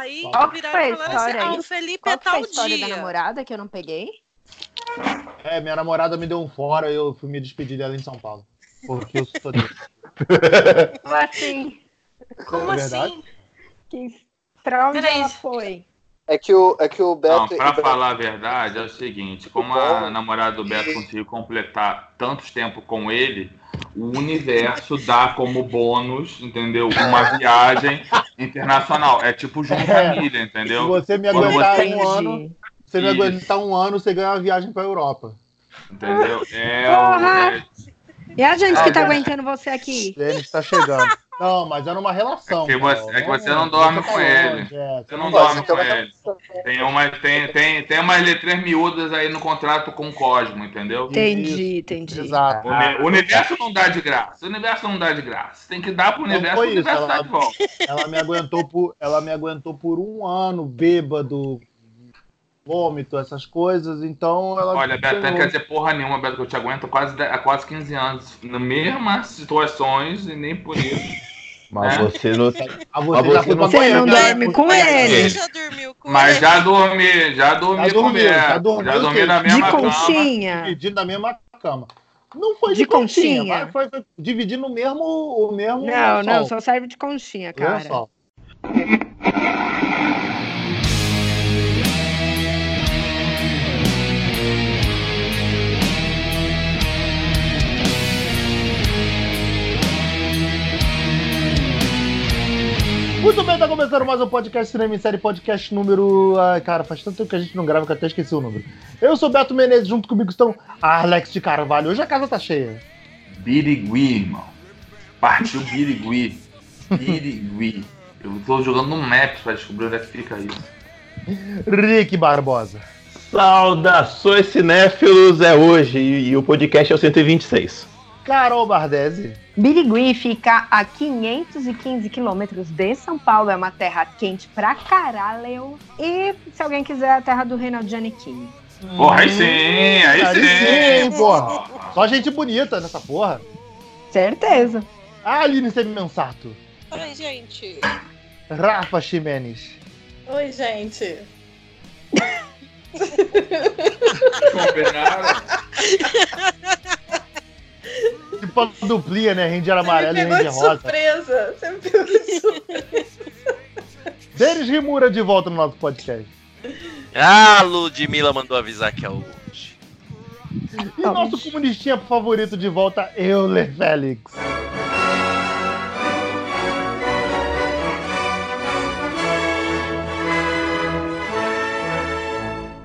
Aí Qual viraram foi a e falaram assim: história ah, o Felipe Qual é tal história da dia. namorada que eu não peguei? É, minha namorada me deu um fora e eu fui me despedir dela em São Paulo. Porque eu sou dele. Como assim? Como É verdade? assim? Que... Pra onde Peraí. ela foi? É que o, é que o Beto. Não, pra Beto- falar a verdade, é o seguinte: como a namorada do Beto conseguiu completar tantos tempo com ele, o universo dá como bônus, entendeu? Uma viagem internacional. É tipo Junto É. Família, Se entendeu? você me aguentar você- um ano, você me Isso. aguentar um ano, você ganha uma viagem pra Europa. Entendeu? É, Porra! o- é- E a gente Ah, que tá é. aguentando você aqui? Ele está chegando. Não, mas é numa relação. É que você- Carol. é que você não dorme com ele. É, Você não Pô, dorme você com uma ele. Tem, uma, tem, tem, tem umas letras miúdas aí no contrato com o Cosmo, entendeu? Entendi, entendi. Exato. O, o universo não dá de graça. O universo não dá de graça. Tem que dar pro universo, foi o isso, universo dá ela- de volta. Ela me aguentou por, ela me aguentou por um ano, bêbado, vômito, essas coisas. Então ela. Olha, Beto, não quer dizer porra nenhuma, Beto, que eu te aguento quase, há quase 15 anos. Nas mesmas situações e nem por isso. Mas É. você não. Ah, Mas você já você foi não- pra Você não dorme né? com Mas ele? você já dormiu com Mas ele? já dormi, já dormi Já com dormiu, Beto. já dormiu, Já dormi na De mesma cama. conchinha? Dividindo na mesma cama. Não foi de, De conchinha, conchinha? mas foi, foi dividindo o mesmo. O mesmo Não, não, só serve de conchinha, cara. Lençol. Muito bem, tá começando mais um podcast Cinema em Série, podcast número. Ai, cara, faz tanto tempo que a gente não grava que eu até esqueci o número. Eu sou Beto Menezes, junto comigo estão Alex de Carvalho. Hoje a casa tá cheia. Birigui, irmão. Partiu Birigui. Birigui. Eu tô jogando no Maps pra descobrir onde é que fica isso. Rick Barbosa. Saudações cinéfilos é hoje e, e o podcast é o 126. Carol Bardesi. Birigui fica a 515 quilômetros de São Paulo, é uma terra quente pra caralho. E se alguém quiser, a terra do Reinaldo Giannichini. Porra, aí sim, aí, Aí sim. sim, porra. Só gente bonita nessa porra. Certeza. Ah, Aline Semimensato. Oi, gente. Rafa Ximenes. Oi, gente. Combinaram. Tipo a duplinha, né? Ranger amarelo e Você me pegou Ranger de rosa. surpresa. Você me pegou de surpresa. Denis Rimura de volta no nosso podcast. Ah, Ludmilla mandou avisar que é hoje. E nosso comunistinha favorito de volta, Euler Félix.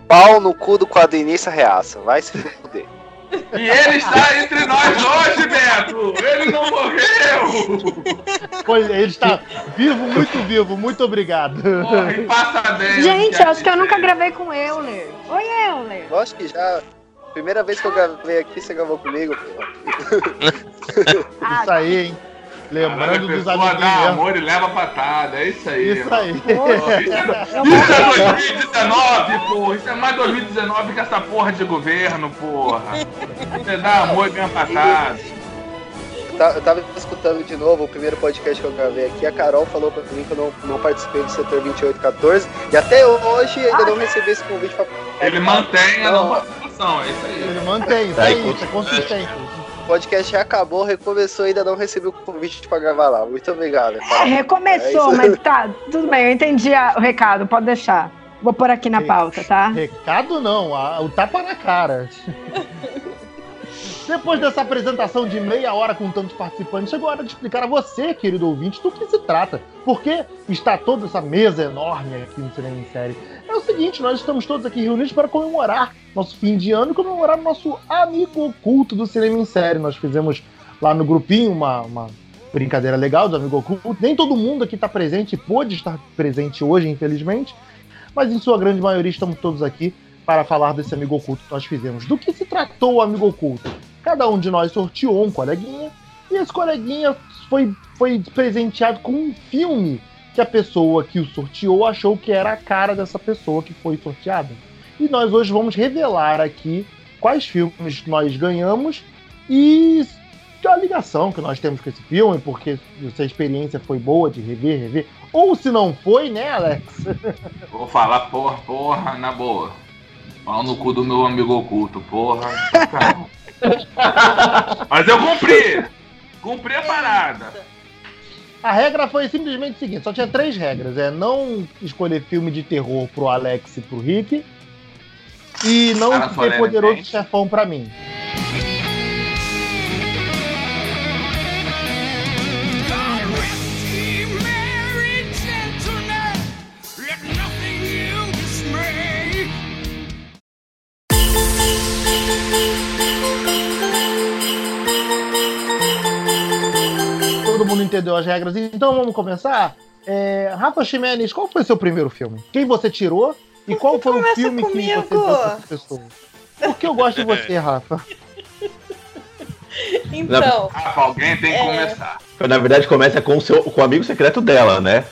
Pau no cu do quadrinista reaça. Vai se fuder. E ele está entre nós hoje, Beto! Ele não morreu! Pois ele está vivo, muito vivo. Muito obrigado. Porra, e passa bem. Gente, acho que eu nunca gravei com Euler. Oi, Euler. Eu acho que já. Primeira vez que eu gravei aqui, você gravou comigo, pô. Isso aí, hein? Lembrando dos pessoa amiguinhos dá amor e leva patada. É isso aí. Isso aí. Isso é 2019, porra. Isso é mais 2019 que essa porra de governo, porra. Você dá amor e ganha patada. Tá- Eu tava escutando de novo o primeiro podcast que eu gravei aqui. A Carol falou pra mim que eu não, não participei do setor 2814. E até hoje ainda não recebi esse convite pra. Ele mantém a Não. não participação, é isso aí. Ele mantém, isso aí, isso é consistente. O podcast já acabou, recomeçou e ainda não recebi o convite pra gravar lá. Muito obrigado. É, recomeçou, É mas tá, tudo bem, eu entendi a- o recado, pode deixar. Vou pôr aqui na pauta, tá? Recado não, a- o tapa na cara. Depois dessa apresentação de meia hora com tantos participantes, chegou a hora de explicar a você, querido ouvinte, do que se trata. Por que está toda essa mesa enorme aqui no Cinema em Série? É o seguinte, nós estamos todos aqui reunidos para comemorar nosso fim de ano e comemorar nosso amigo oculto do Cinema em Série. Nós fizemos lá no grupinho uma, uma brincadeira legal do amigo oculto. Nem todo mundo aqui está presente e pôde estar presente hoje, infelizmente. Mas em sua grande maioria estamos todos aqui para falar desse amigo oculto que nós fizemos. Do que se tratou o amigo oculto? Cada um de nós sorteou um coleguinha e esse coleguinha foi, foi presenteado com um filme que a pessoa que o sorteou achou que era a cara dessa pessoa que foi sorteada. E nós hoje vamos revelar aqui quais filmes nós ganhamos e a ligação que nós temos com esse filme, porque se a experiência foi boa de rever, rever. Ou se não foi, né, Alex? Vou falar, porra, porra, na boa. Pau no cu do meu amigo oculto, porra. Mas eu cumpri! Cumpri a parada. A regra foi simplesmente o seguinte: só tinha três regras. É não escolher filme de terror pro Alex e pro Rick. E não Cara, escolher Solene poderoso chefão pra mim. Entendeu as regras, então vamos começar? É, Rafa Ximenes, qual foi seu primeiro filme? Quem você tirou? E qual foi o filme que comigo? você deu pra essa pessoa? Porque eu gosto de você, Rafa. Então, Rafa, alguém tem que É. começar. Na verdade, começa com o, seu, com o amigo secreto dela, né?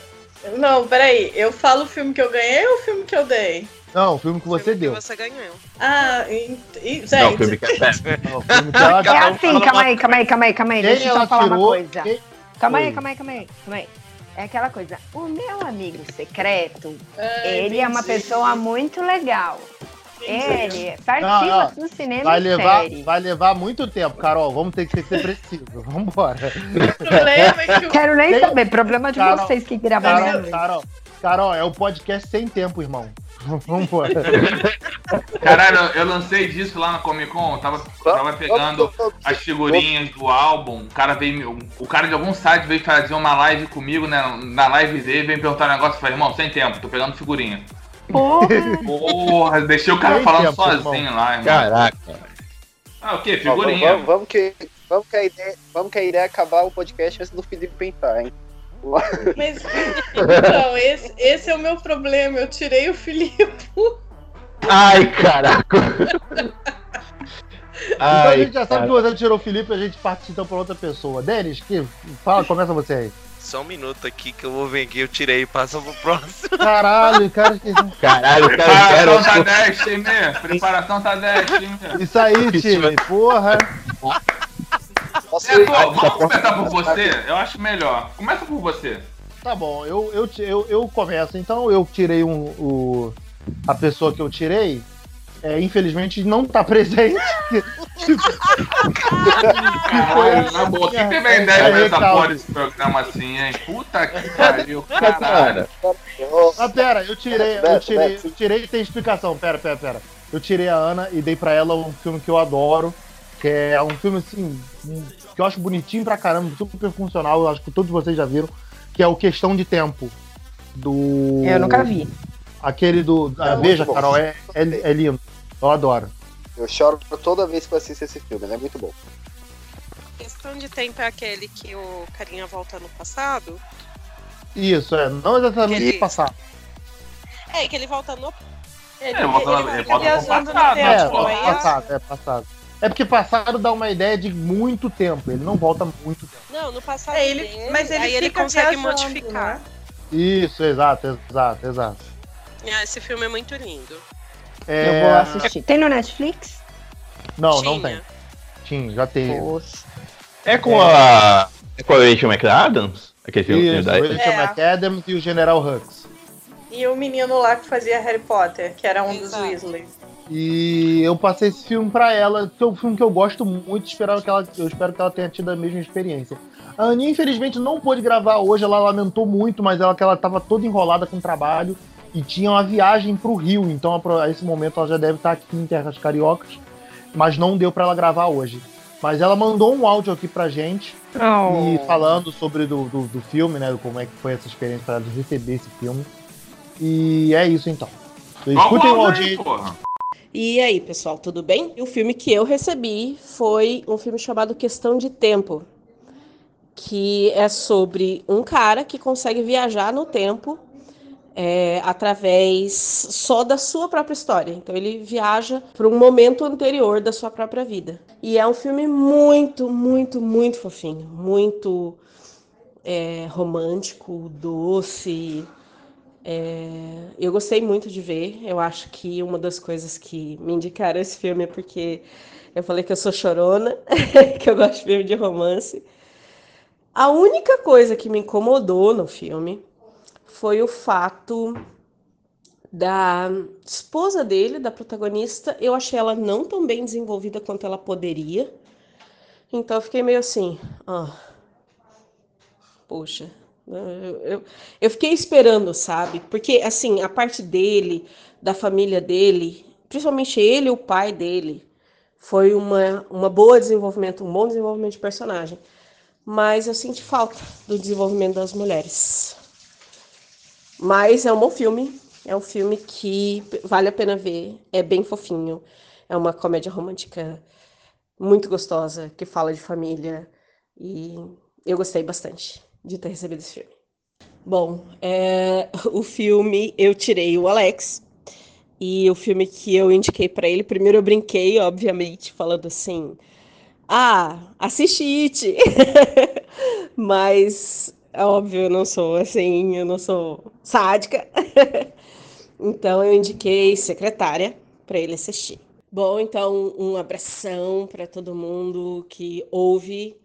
não, peraí. Eu falo o filme que eu ganhei ou o filme que eu dei? Não, o filme que você Filme deu. Que você ganhou. Ah, e, e- Não, o gente, filme que é Não, o filme que ela É assim, calma aí, calma aí, calma aí, calma aí. Quem Deixa eu só falar uma tirou? coisa. quem- Calma aí, calma aí, calma aí, calma aí. É aquela coisa, o meu amigo secreto, Ah, ele é uma entendi. pessoa muito legal. Ele Não, participa não. do cinema Vai e levar, série. vai levar muito tempo, Carol. Vamos ter que ser preciso. Vambora. É que Quero nem Tem- saber, problema de Carol, vocês que gravaram. Carol, Carol, Carol, é o podcast sem tempo, irmão. Vambora. Caralho, eu- lancei disso lá na Comic Con, tava, tava pegando as figurinhas do álbum. O cara veio, me- o cara de algum site veio fazer uma live comigo, né? Na live dele, veio perguntar um negócio. Eu falei, irmão, sem tempo, tô pegando figurinha. Porra, Porra, deixei o cara Sem falando tempo, sozinho lá, irmão. Caraca. Ah, o quê? Ó, vamos, Figurinha. vamos- vamos que, vamos, que a ideia, vamos que a ideia é acabar o podcast antes do Felipe pentar, hein? Mas, então, esse, esse é o meu problema. Eu tirei o Felipe. Ai, caraca. então a Ai, gente já sabe cara. que você tirou o Felipe, a gente parte então pra outra pessoa. Denis, que fala, começa você aí. Só um minuto aqui que eu vou ver aqui, eu tirei e passa pro próximo. Caralho, cara, que- Caralho, cara Preparação tá quero. 10, time. Preparação tá 10, time. isso aí, time. Porra. Posso É, pô, vamos começar por você? Eu acho melhor. Começa por você. Tá bom, eu, eu, eu, eu começo. Então eu tirei um, o, a pessoa que eu tirei. É, infelizmente não tá presente. Caralho, na boa. Quem teve a ideia É, dessa recalque. porra desse programa assim, hein? Puta que pariu, caralho. Cara, Ah, pera, eu tirei, eu tirei, eu tirei, tem explicação. Pera, pera, pera. Eu tirei a Ana e dei pra ela um filme que eu adoro, que é um filme assim, que eu acho bonitinho pra caramba, super funcional, eu acho que todos vocês já viram, que é o Questão de Tempo. Do. eu nunca vi. Aquele do. É veja, muito bom. Carol, é, é, é lindo. Eu adoro. Eu choro toda vez que eu assisto esse filme, ele é muito bom. Questão de tempo é aquele que o carinha volta no passado. Isso, é. Não exatamente Aquele- passar. É, que ele volta no. Ele, É, volta- ele ele fica volta viajando no passado, É, tempo. pô. aí passado, é passado. É porque passado dá uma ideia de muito tempo. Ele não volta muito tempo. Não, no passado. É, ele, dele, mas ele aí ele consegue viajando, modificar. né? Isso, exato, exato, exato. Ah, esse filme é muito lindo. É, Eu vou assistir. Tem no Netflix? Não, não Tinha. tem. Tinha, já teve. Poxa. é com a. É com a Rachel McAdams? Aquele filme Isso, o daí? Rachel É. McAdams e o General Hux. E o menino lá que fazia Harry Potter, que era um dos Exato. Weasley. E eu passei esse filme pra ela, que é um filme que eu gosto muito, espero que ela, eu espero que ela tenha tido a mesma experiência. A Aninha, infelizmente, não pôde gravar hoje, ela lamentou muito, mas ela que ela tava toda enrolada com o trabalho e tinha uma viagem pro Rio, então a, a esse momento ela já deve estar aqui em Terras Cariocas, mas não deu pra ela gravar hoje. Mas ela mandou um áudio aqui pra gente Oh. e falando sobre do, do, do filme, né? Como é que foi essa experiência para ela receber esse filme. E é isso então. Escutem o áudio aí. porra. E aí, pessoal, tudo bem? O filme que eu recebi foi um filme chamado Questão de Tempo, que é sobre um cara que consegue viajar no tempo é, através só da sua própria história. Então ele viaja para um momento anterior da sua própria vida. E é um filme muito, muito, muito fofinho, muito é, romântico, doce. É, eu gostei muito de ver. Eu acho que uma das coisas que me indicaram esse filme é porque eu falei que eu sou chorona, que eu gosto de filme de romance. A única coisa que me incomodou no filme foi o fato da esposa dele, da protagonista. Eu achei ela não tão bem desenvolvida quanto ela poderia. Então eu fiquei meio assim, ah, poxa, eu, eu, eu, fiquei esperando, sabe? Porque, assim, a parte dele, da família dele, principalmente ele e o pai dele, foi uma, uma boa desenvolvimento, um bom desenvolvimento de personagem. Mas eu senti falta do desenvolvimento das mulheres. Mas é um bom filme. É um filme que vale a pena ver. É bem fofinho. É uma comédia romântica muito gostosa, que fala de família. E eu gostei bastante de ter recebido esse filme. Bom, é, o filme eu tirei o Alex. E o filme que eu indiquei para ele, primeiro eu brinquei, obviamente, falando assim: Ah, assiste It! Mas, é óbvio, eu não sou assim, eu não sou sádica. então eu indiquei Secretária para ele assistir. Bom, então um abração para todo mundo que ouve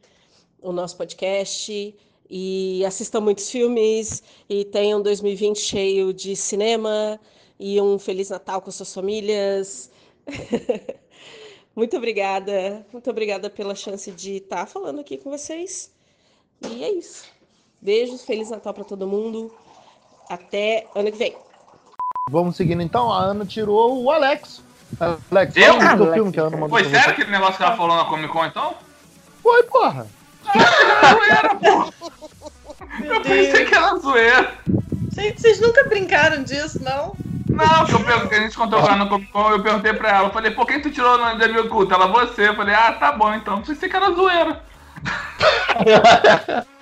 o nosso podcast e assistam muitos filmes e tenham 2020 cheio de cinema e um feliz Natal com suas famílias. muito obrigada, muito obrigada pela chance de estar falando aqui com vocês. E é isso. Beijos, feliz Natal para todo mundo. Até ano que vem. Vamos seguindo então. A Ana tirou o Alex. Alex, eu? Do filme que a Ana mandou Foi sério aquele negócio que ela falou na Comic Con então? Foi, porra. zoeira, pô. Eu pensei que era zoeira. Gente, vocês nunca brincaram disso, não? Não, que, eu, que a gente contou lá no Comic Con, eu perguntei pra ela, eu falei, por quem tu tirou o nome da minha oculta? Ela, você. Eu falei, ah, tá bom, então. Pensei que era zoeira.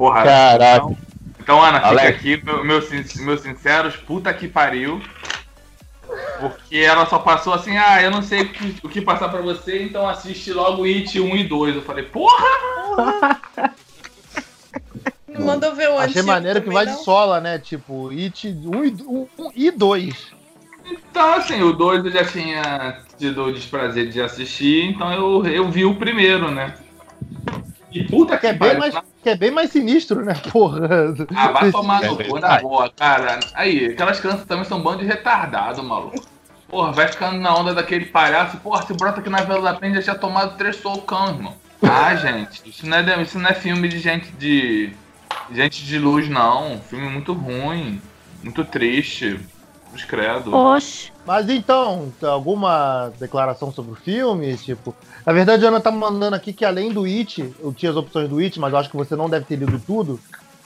Porra. Caraca. Então, então Ana, fica aqui, meus meu, meu sinceros, puta que pariu. Porque ela só passou assim, ah, eu não sei o que, o que passar pra você, então assiste logo It 1 e 2. Eu falei, porra! porra. Não mandou ver o Achei maneiro que vai não? de sola, né? Tipo, It 1 e, 1 e 2. Então, assim, o 2 eu já tinha tido o desprazer de assistir, então eu, eu vi o primeiro, né? E puta que, que é bem mais que é bem mais sinistro, né, porra? Ah, vai tomar no cu na boa, cara. Aí, aquelas crianças também são um bando de retardado, maluco. Porra, vai ficando na onda daquele palhaço. Porra, se brota aqui na Vila da Penha já tinha tomado três socão, irmão. Ah, gente, isso não, é, isso não é filme de gente de. Gente de luz, não. Filme muito ruim. Muito triste. Credo. Oxe. Mas então, alguma declaração sobre o filme? Tipo, na verdade, a Ana tá mandando aqui que além do It, eu tinha as opções do It, mas eu acho que você não deve ter lido tudo,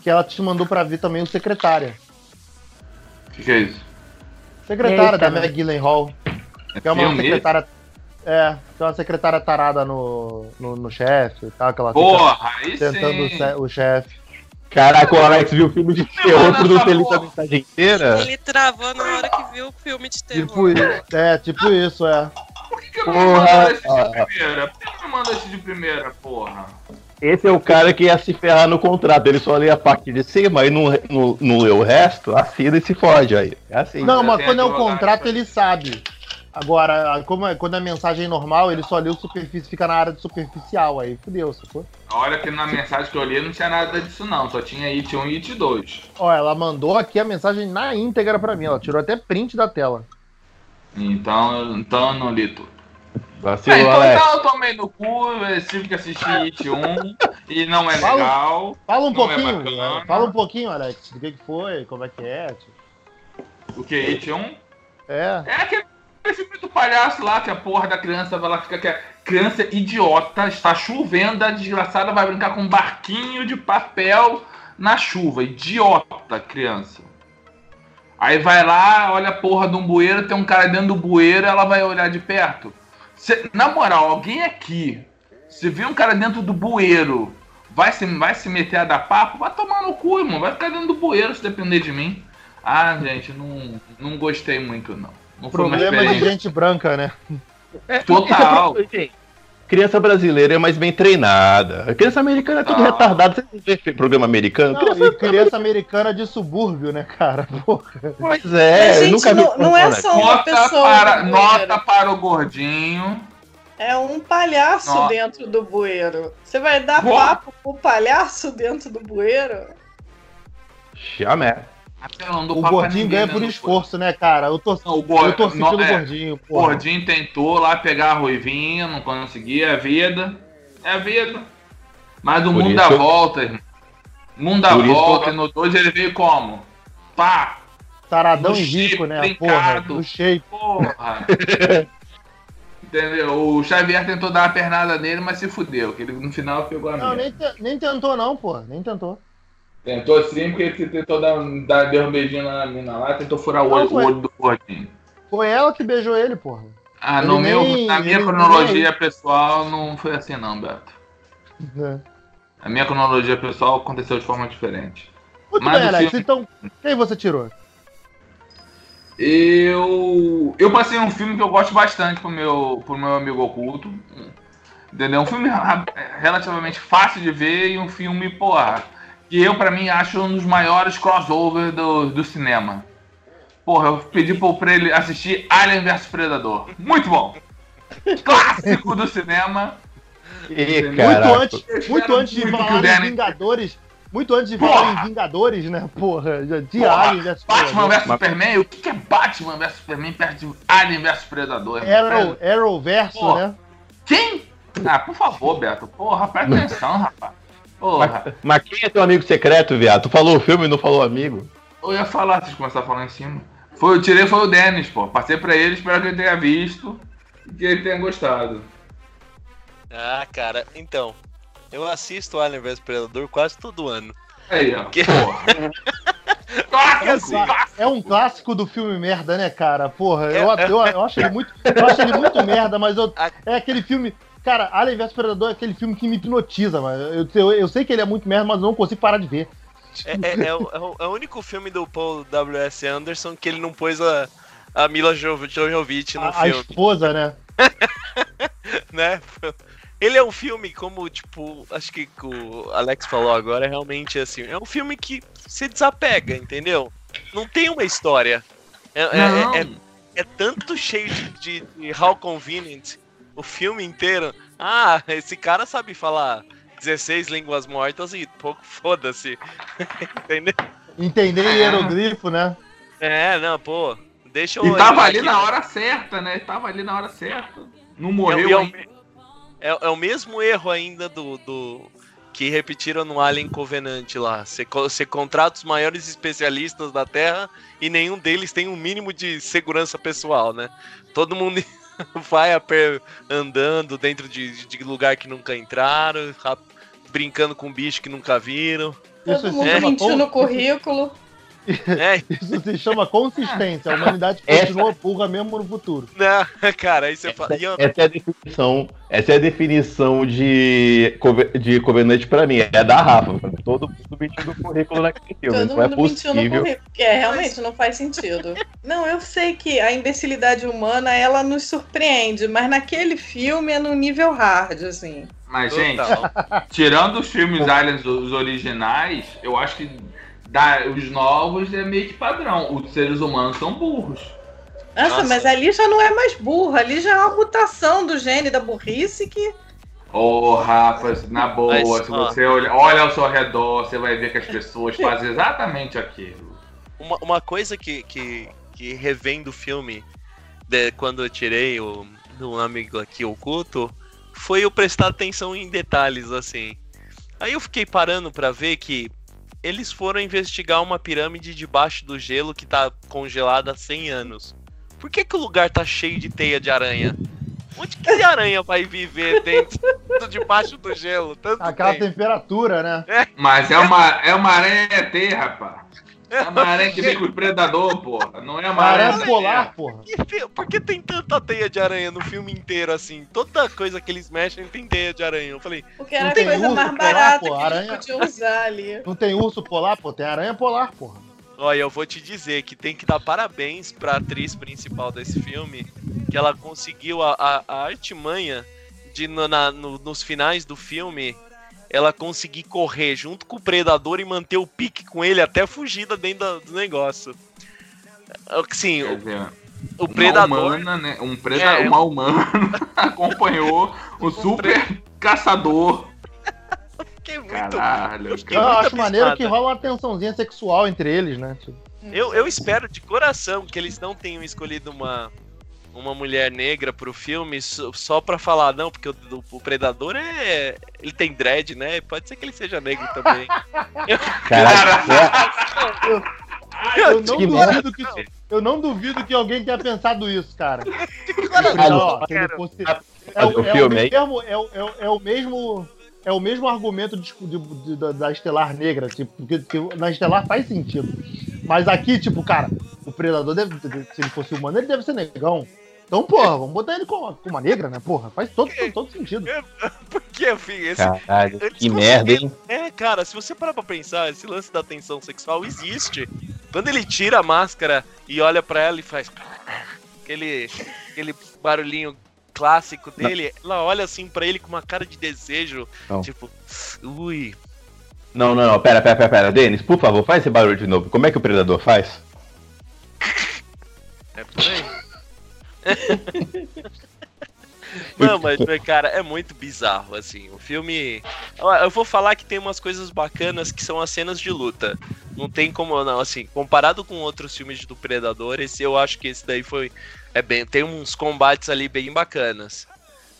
que ela te mandou para ver também o Secretária. O que, que, é isso? Secretária da Meg Gyllenhaal. Que é uma secretária. É, que é uma secretária tarada no, no, no chefe e tal, aquela Porra, aí tentando sim. o chefe. Caraca, o Alex viu o filme de terror, tudo feliz a mensagem inteira. Ele travou na hora que viu o filme de terror. Tipo, é, tipo isso, é. Por que, que eu não mando esse de primeira? Por que eu não mando esse de primeira, porra? Esse é o cara que ia se ferrar no contrato. Ele só lê a parte de cima e não, não, não lê o resto, assina e se fode aí. É assim. Não, mas quando é o contrato, ele sabe. Agora, como é, quando é mensagem normal, ele só lê o superfície, fica na área de superficial, aí fudeu, sacou? Olha que na mensagem que eu li não tinha nada disso não, só tinha IT 1 e IT 2. Ó, ela mandou aqui a mensagem na íntegra pra mim, ela tirou até print da tela. Então, então eu não li tudo. Vacilo, é, então Alex. eu tomei no cu, tive que assistir It 1 e não é fala, legal. Fala um é pouquinho, é fala um pouquinho, Alex, do que, que foi, como é que é. Tipo. O que, It 1? É. É aquele filme do palhaço lá, que a porra da criança vai lá, fica que a criança idiota, está chovendo, a desgraçada vai brincar com um barquinho de papel na chuva. Idiota, criança. Aí vai lá, olha a porra de um bueiro, tem um cara dentro do bueiro, ela vai olhar de perto. Cê, na moral, alguém aqui, se vê um cara dentro do bueiro, vai se, vai se meter a dar papo, vai tomar no cu, irmão. Vai ficar dentro do bueiro se depender de mim. Ah, gente, não, não gostei muito, não. Não Problema de gente branca, né? Total. criança brasileira é mais bem treinada. A criança americana é tudo Ah. retardada. Você não vê programa americano? Não, criança, e criança americana de subúrbio, né, cara? Porra. Pois é, gente, nunca vi. não- não é só- Uma Nota pessoa para, no nota para o gordinho. É um palhaço dentro do bueiro. Você vai dar Ó. papo pro palhaço dentro do bueiro? Chamé. Apelando O gordinho ganha né, por esforço, né, cara? Eu tô, Não, o gor- eu torci não, pelo é, gordinho, O gordinho tentou lá pegar a ruivinha, não conseguia, é a vida. É a vida. Mas o Por mundo dá eu- volta, irmão. O mundo dá volta, eu- e no 2 ele veio como? Pá! Taradão no e rico, né? trincado. Porra, no shape. Porra! Entendeu? O Xavier tentou dar uma pernada nele, mas se fudeu, que ele no final pegou a Não, minha. nem, te- nem tentou, não, porra. Nem tentou. Tentou sim, porque ele tentou dar, dar deu um beijinho na mina lá, tentou furar o olho, o olho do gordinho. Foi ela que beijou ele, porra. Ah, Ele no nem- meu, na minha cronologia pessoal não foi assim não, Beto. É. A minha cronologia pessoal aconteceu de forma diferente. Muito Mas bem, Alex. filme- Então, quem você tirou? Eu. Eu passei um filme que eu gosto bastante pro meu, pro meu amigo oculto. Entendeu? Um filme relativamente fácil de ver e um filme, porra, que eu, pra mim, acho um dos maiores crossovers do, do cinema. Porra, eu pedi pro- pra ele assistir Alien vs Predador. Muito bom! Clássico do cinema. Ih, Muito caraca. antes, muito antes de falar em Vingadores. Muito antes de Porra! falar em Vingadores, né? Porra, de Porra, Alien vs Batman vs Superman? O que que é Batman vs Superman perto de Alien vs Predador? Arrow, Arrow verso, Porra. né? Quem? Ah, por favor, Beto. Porra, presta atenção, rapaz. Porra. Mas, mas quem é teu amigo secreto, viado? Tu falou o filme e não falou amigo? Eu ia falar, vocês começaram a falar em cima. Foi, eu tirei foi o Dennis, pô. Passei pra ele, espero que ele tenha visto e que ele tenha gostado. Ah, cara, então. Eu assisto Alien vs Predador quase todo ano. Aí, ó. Que- Porra. É um, clássico. é um clássico do filme merda, né, cara? Porra, É, eu, eu, eu acho ele muito, eu acho ele muito merda, mas eu, A- é aquele filme. Cara, Alien vs Predador é aquele filme que me hipnotiza, mano. Eu, eu, eu sei que ele é muito merda, mas eu não consigo parar de ver. É, é- é o, é o- é o único filme do Paul W.S. Anderson que ele não pôs a, a Mila Jo- Jovovich no A, a filme, esposa, né? né? Ele é um filme como, tipo, acho que o Alex falou agora, é realmente assim, é um filme que se desapega, entendeu? Não tem uma história. É, Não. é- é- é tanto cheio de, de, de how convenient o filme inteiro. Ah, esse cara sabe falar 16 línguas mortas e pouco foda-se. Entendeu? Entender em hieroglifo, né? É, não, pô. Deixa eu. E tava ali aqui. na hora certa, né? Tava ali na hora certa. Não É, morreu é, o, ainda. é, é o mesmo erro ainda do, do que repetiram no Alien Covenant lá. Você contrata os maiores especialistas da Terra e nenhum deles tem um mínimo de segurança pessoal, né? Todo mundo vai a pé andando dentro de, de lugar que nunca entraram, rap- brincando com bicho que nunca viram. Todo mundo chama mentiu no currículo. É, Isso se chama consistência. A humanidade Essa- continua burra mesmo no futuro. não, cara, aí você fala. e eu- Essa é a definição. Essa é a definição de, de Covenant pra mim. É da Rafa. Todo mundo mentindo no currículo naquele filme. Todo não é mundo mentiu no possível. currículo. Que é, realmente não faz sentido. Não, eu sei que a imbecilidade humana, ela nos surpreende, mas naquele filme é no nível hard, assim. Mas, gente, Total. tirando os filmes Aliens, os originais, eu acho que da- os novos é meio que padrão. Os seres humanos são burros. Nossa, Nossa. mas ali já não é mais burro, ali já é uma mutação do gene da burrice que. Ô, Rafa, na boa, Mas, se ó. você olha, olha ao seu redor, você vai ver que as pessoas fazem exatamente aquilo. Uma, uma coisa que, que, que revendo o filme, de- quando eu tirei o do amigo aqui oculto, foi eu prestar atenção em detalhes, assim. Aí eu fiquei parando pra ver que eles foram investigar uma pirâmide debaixo do gelo que tá congelada há 100 anos. Por que, que o lugar tá cheio de teia de aranha? Onde que a aranha vai viver dentro, debaixo do gelo? Tanto Aquela tempo? temperatura, né? Mas é uma, é uma aranha ET, rapaz. É uma aranha que vem com o predador, porra. Não é uma aranha. Aranha polar, porra. Por que tem- Por que tem tanta teia de aranha no filme inteiro, assim? Toda coisa que eles mexem tem teia de aranha. Eu falei, Porque era Não a tem coisa urso mais polar, barata pô, que eles aranha- podiam usar ali. Não tem urso polar, pô, tem aranha polar, porra. olha, eu vou te dizer que tem que dar parabéns pra atriz principal desse filme, que ela conseguiu a, a, a artimanha de no- na- no- nos finais do filme ela conseguir correr junto com o predador e manter o pique com ele até fugida dentro do negócio. Assim, Quer o, dizer, o uma predador. humana, né? Um, preda... É. uma humana acompanhou o super caçador. que é muito Caralho, fiquei Eu cara. muito acho maneiro abismada. que rola uma tensãozinha sexual entre eles, né? Tipo, Eu, eu espero de coração que eles não tenham escolhido uma, uma mulher negra pro filme só, pra falar, não, porque o, o Predador é. Ele tem dread, né? Pode ser que ele seja negro também. Caralho, é, eu, não que duvido que, eu não duvido que alguém tenha pensado isso, cara. É, o mesmo, é, o- mesmo. Argumento de- de- de- da, da Estelar Negra, tipo, porque, porque na Estelar faz sentido. Mas aqui, tipo, cara, o Predador deve. Se ele fosse humano, ele deve ser negão. Então, porra, vamos botar ele com uma, com uma negra, né? Porra, faz todo, todo sentido. Porque, enfim, esse. caralho, que merda, hein? É, cara, se você parar pra pensar, esse lance da tensão sexual existe. Quando ele tira a máscara e olha pra ela e faz aquele, aquele barulhinho clássico dele, ela olha assim pra ele com uma cara de desejo, Não. tipo, ui, Não, não, não, pera, pera, pera, pera. Denis, por favor, faz esse barulho de novo. Como é que o predador faz? é por aí. Não, mas, cara, é muito bizarro, assim. O filme. Eu vou falar que tem umas coisas bacanas que são as cenas de luta. Não tem como, não, assim, comparado com outros filmes do Predador, esse eu acho que esse daí foi. É bem. Tem uns combates ali bem bacanas.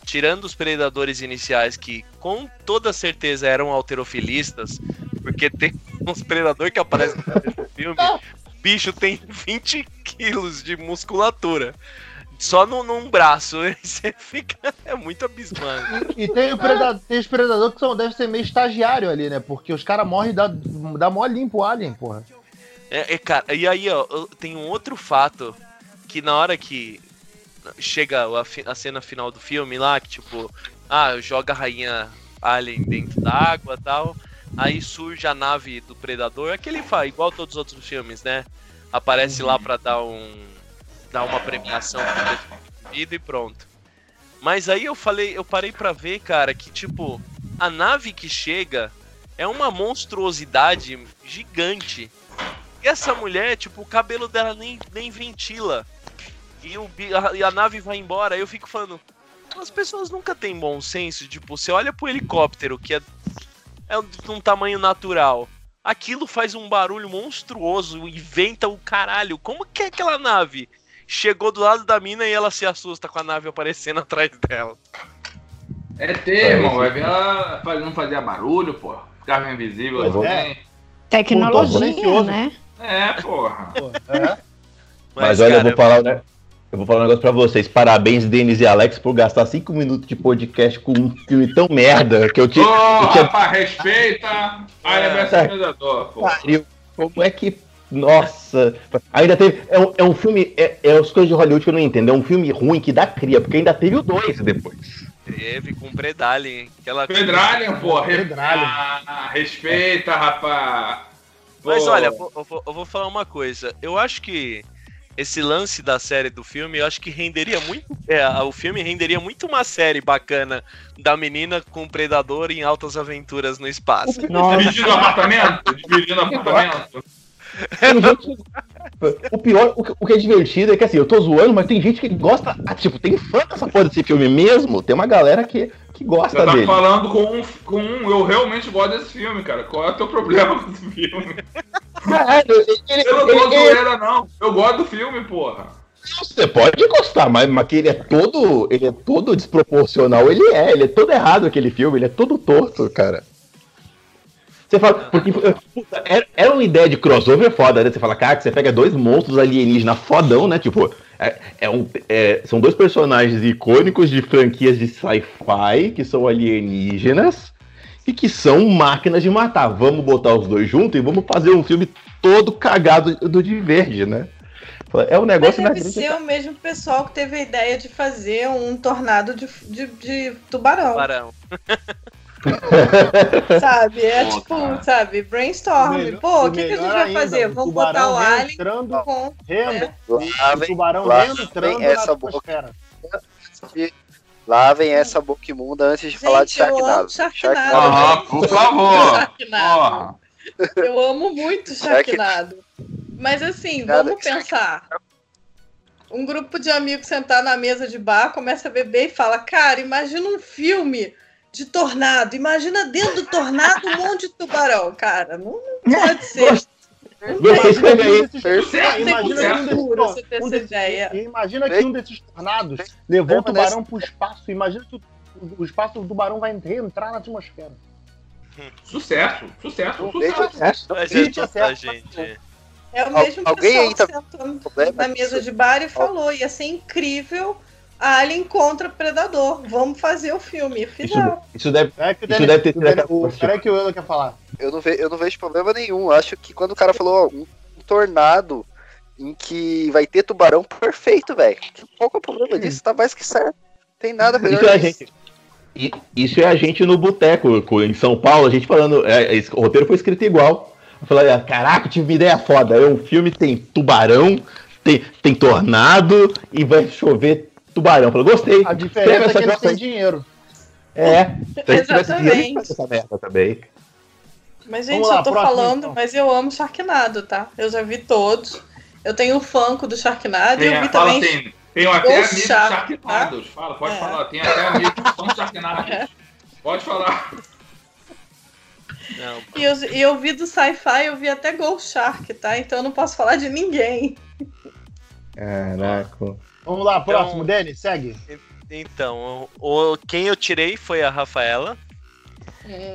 Tirando os predadores iniciais, que com toda certeza eram alterofilistas, porque tem uns predador que aparecem no filme, o bicho tem 20 quilos de musculatura. Só no, num braço, você fica. É muito abismante. E tem, o predador, tem os predadores que são, deve ser meio estagiário ali, né? Porque os caras morrem e dá, dá mó limpo o alien, porra. É, é, cara, e aí, ó, tem um outro fato que na hora que chega a, a cena final do filme lá, que tipo, ah, joga a rainha Alien dentro da água e tal, aí surge a nave do Predador, aquele faz, igual todos os outros filmes, né? Aparece lá pra dar um. Dar uma premiação vida e pronto. Mas aí eu falei, eu parei pra ver, cara, que tipo, a nave que chega é uma monstruosidade gigante. E essa mulher, tipo, o cabelo dela nem, nem ventila. E, o, a, e a nave vai embora. Aí eu fico falando. As pessoas nunca têm bom senso. Tipo, você olha pro helicóptero, que é, é de um tamanho natural. Aquilo faz um barulho monstruoso e venta o caralho. Como que é aquela nave? Chegou do lado da mina e ela se assusta com a nave aparecendo atrás dela. É ter, irmão. Vai ver ela não fazia barulho, pô. Ficava invisível Pois assim. é. Tecnologia, né? É, porra. É. Mas, olha, eu vou falar, né? Eu vou falar um negócio pra vocês. Parabéns, Denis e Alex, por gastar cinco minutos de podcast com um filme tão merda que eu tinha. eu tinha rapaz, respeita a É. Pariu. Como é que. Nossa! Ainda teve. É um, é um filme. É, é as coisas de Hollywood que eu não entendo. É um filme ruim que dá cria, porque ainda teve o dois depois. Teve com Predalien. Aquela Pedralha, pô. re- Pedralha. Ah, respeita, rapaz. Mas olha, eu vou, eu vou- eu vou falar uma coisa. Eu acho que esse lance da série do filme, eu acho que renderia muito. É, o filme renderia muito uma série bacana da menina com o predador em altas aventuras no espaço. Nossa. Dividindo apartamento? Dividindo apartamento? O pior, o que, é divertido é que assim, eu tô zoando, mas tem gente que gosta. ah, Tipo, tem fã dessa porra desse filme mesmo. Tem uma galera que, que gosta Você tá dele. falando com um, com um. Eu realmente gosto desse filme, cara. Qual é o teu problema com esse filme? Caralho, ele, Eu não tô ele- ele- zoeira, não. Eu gosto do filme, porra. Você pode gostar, mas, mas que ele é todo. Ele é todo desproporcional. Ele é, ele é todo errado aquele filme, ele é todo torto, cara. Você fala, porque puta, era, era uma ideia de crossover foda, né? Você fala, cara, que você pega dois monstros alienígenas fodão, né? Tipo, é, é um, é- são dois personagens icônicos de franquias de sci-fi que são alienígenas e que são máquinas de matar. Vamos botar os dois juntos e vamos fazer um filme todo cagado do de verde, né? É um Mas negócio deve inacreditável. ser o mesmo pessoal que teve a ideia de fazer um tornado de, de, de tubarão, Barão. sabe? É Pô, tipo, cara. sabe, brainstorm. melhor- Pô, o que, que a gente vai ainda, fazer? Vamos botar o alien entrando- com... Rendo. É. Lá O tubarão lá entrando vem na essa atmosfera. de Lavem essa boca imunda antes de falar de Gente, eu amo Sharknado. Sharknado. Aham, por favor. Sharknado. Porra. Eu amo muito Sharknado. Mas assim, Nada vamos pensar. Um grupo de amigos sentar na mesa de bar, começa a beber e fala: Cara, imagina um filme de tornado. Imagina dentro do tornado um monte de tubarão. Cara, não, não pode ser. Imagina que um desses, você ter essa desses- ideia. imagina que desses tornados levou o tubarão pro espaço. Imagina que o, o espaço do tubarão vai reentrar na atmosfera. Sucesso, sucesso, sucesso. Tá gente. É o Al- mesmo alguém pessoal aí tá- que sentou na mesa de bar e falou: ia ser incrível. Alien contra Predador. Vamos fazer o filme. E Isso, fizeram. isso deve. É que o Isso deve ter sido aquela. Peraí que o Euler quer falar. Eu não, ve- eu não vejo problema nenhum. Acho que quando o cara falou ó, um, um tornado em que vai ter tubarão, perfeito, velho. Qual que é o problema disso? Tá mais que certo. Tem nada melhor Isso é a que isso. gente. i- Isso é a gente no boteco co- em São Paulo, a gente falando. é, esse- o roteiro foi escrito igual. Eu falei, ah, caraca, tive uma ideia foda. Aí o filme tem tubarão, tem, tem tornado e vai chover tubarão. Eu falei, gostei. A diferença é essa que eles têm dinheiro. É, gente Exatamente. essa merda também. Mas, gente, lá, eu tô próximo, falando, então. mas eu amo Sharknado, tá? Eu já vi todos. Eu tenho o Funko do Sharknado e Tem, eu vi também. assim, tenho até Os amigos Shark- charquinados. Fala, pode É. falar. Tem até amigos que são charquinados. Pode falar. Não, E eu, e eu vi do sci-fi, eu vi até Ghost Shark, tá? Então eu não posso falar de ninguém. Caraca. Vamos lá, Então- próximo, Denis, segue. Então, o, quem eu tirei foi a Rafaela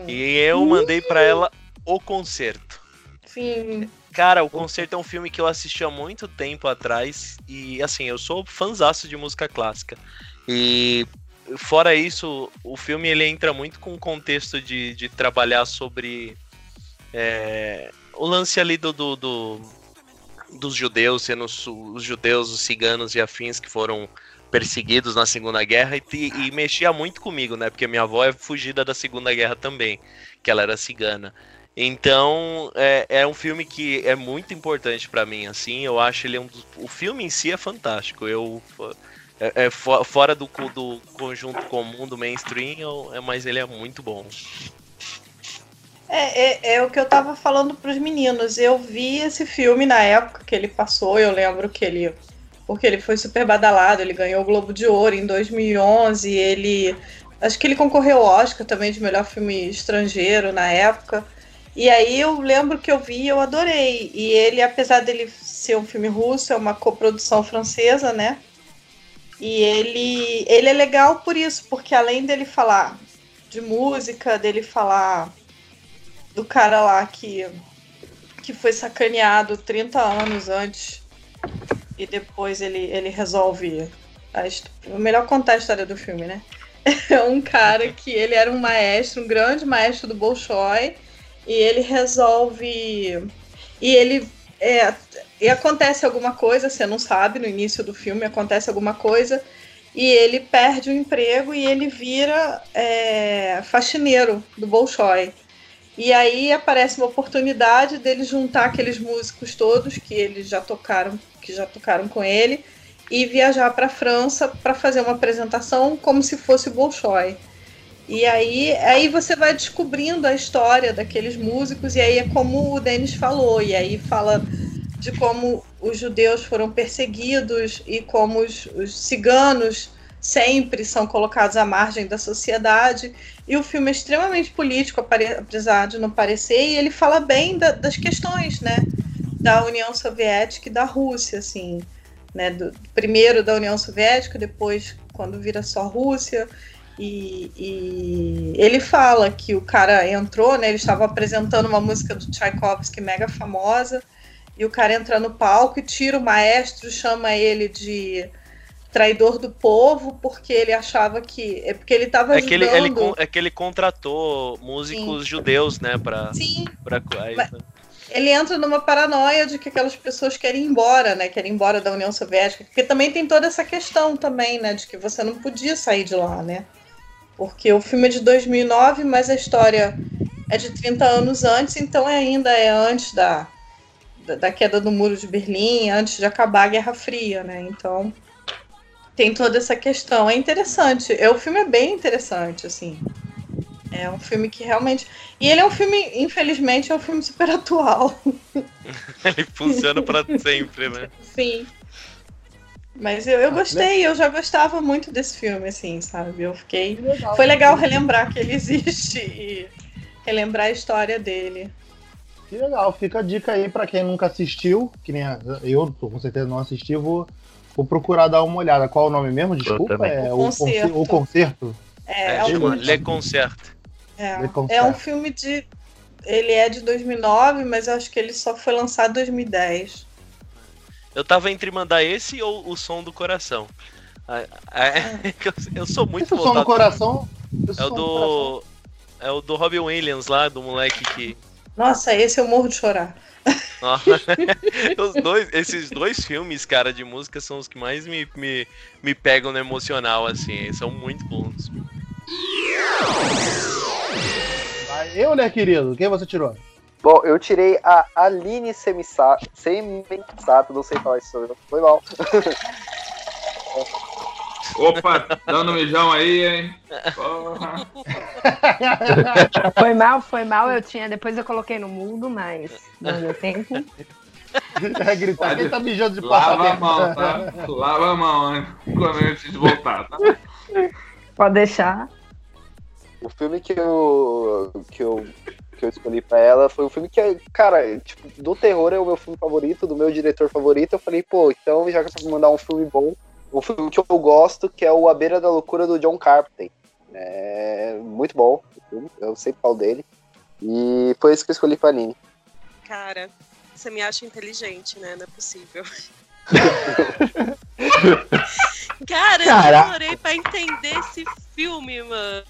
e eu mandei pra ela o concerto. Sim. Cara, o concerto é um filme que eu assisti há muito tempo atrás e assim, eu sou fãzaço de música clássica. E fora isso, o filme ele entra muito com o contexto de, de trabalhar sobre é, o lance ali do, do- do- dos judeus, sendo os, judeus, os ciganos e afins que foram perseguidos na Segunda Guerra e, e mexia muito comigo, né? Porque minha avó é fugida da Segunda Guerra também, que ela era cigana. Então, é, é um filme que é muito importante pra mim, assim, eu acho ele um dos, o filme em si é fantástico. Eu é, é fo- fora do, do conjunto comum do mainstream, eu- é, mas ele é muito bom. É, é, é o que eu tava falando pros meninos. Eu vi esse filme na época que ele passou, eu lembro que ele. Porque ele foi super badalado, ele ganhou o Globo de Ouro em 2011, ele. Acho que ele concorreu ao Oscar também de melhor filme estrangeiro na época. E aí eu lembro que eu vi e eu adorei. E ele, apesar dele ser um filme russo, é uma coprodução francesa, né? E ele, ele é legal por isso, porque além dele falar de música, dele falar do cara lá que, que foi sacaneado 30 anos antes e depois ele, ele resolve. A melhor contar a história do filme, né? É um cara que ele era um maestro, um grande maestro do Bolshoi, e ele resolve. E ele. É, e acontece alguma coisa, você não sabe, no início do filme acontece alguma coisa, e ele perde o emprego e ele vira é, faxineiro do Bolshoi. E aí aparece uma oportunidade dele juntar aqueles músicos todos que eles já tocaram, que já tocaram com ele, e viajar para a França para fazer uma apresentação como se fosse Bolshoi. E aí, aí você vai descobrindo a história daqueles músicos, e aí é como o Denis falou, e aí fala de como os judeus foram perseguidos e como os, os ciganos sempre são colocados à margem da sociedade. E o filme é extremamente político, apesar de não parecer, e ele fala bem da- das questões, né? Da União Soviética e da Rússia, assim, né? Do, primeiro da União Soviética, depois quando vira só Rússia. E, e ele fala que o cara entrou, né? Ele estava apresentando uma música do Tchaikovsky mega famosa, e o cara entra no palco e tira o maestro, chama ele de traidor do povo, porque ele achava que. É porque ele estava É que, ele, ele, é que ele contratou músicos judeus, né, pra. Sim, pra aí, Mas- ele entra numa paranoia de que aquelas pessoas querem ir embora, né? Querem ir embora da União Soviética. Porque também tem toda essa questão também, né? De que você não podia sair de lá, né? Porque o filme é de 2009, mas a história é de 30 anos antes, então ainda é antes da, da, da queda do Muro de Berlim, antes de acabar a Guerra Fria, né? Então tem toda essa questão. É interessante. É, o filme é bem interessante, assim. É um filme que realmente. E ele é um filme, infelizmente, é um filme super atual. Ele funciona pra sempre, né? Sim. Mas eu, eu gostei, eu já gostava muito desse filme, assim, sabe? Eu fiquei. Legal. Foi legal relembrar que ele existe e relembrar a história dele. Que legal, fica a dica aí pra quem nunca assistiu, que nem eu, com certeza não assisti, vou, vou procurar dar uma olhada. Qual o nome mesmo? Desculpa, é O o, conce- Concerto. o concerto. É, É, é, um, Le Concert. é, Le Concert. é um filme de. Ele é de 2009, mas eu acho que ele só foi lançado em 2010. Eu tava entre mandar esse ou o som do coração. Ah, eu, sou muito Esse som no voltado. coração. É o som do. É o do Robin Williams lá, do moleque que. Nossa, esse eu morro de chorar. Os dois, esses dois filmes, cara, de música são os que mais me, me, me pegam no emocional, assim. São muito bons. Eu, né, querido? Quem você tirou? Bom, eu tirei a Aline Semissato, Semissato, não sei falar isso foi mal. Opa, dando mijão aí, hein? Porra. Foi mal, foi mal. Eu tinha. Depois eu coloquei no mundo, mas não deu tempo. É gritar. Quem tá mijando de passar Lava a tempo? mão, tá? Lava a mão, hein? Quando antes de voltar, tá? Pode deixar. O filme que eu, que eu, que eu escolhi pra ela foi um filme que, cara, tipo, do terror é o meu filme favorito, do meu diretor favorito. Eu falei, pô, então já que eu vou mandar um filme bom, um filme que eu gosto, que é o A Beira da Loucura do John Carpenter. É muito bom o filme, eu sempre falo dele. E foi isso que eu escolhi pra Aline. Cara, você me acha inteligente, né? Não é possível. Cara, eu demorei pra entender esse filme, mano.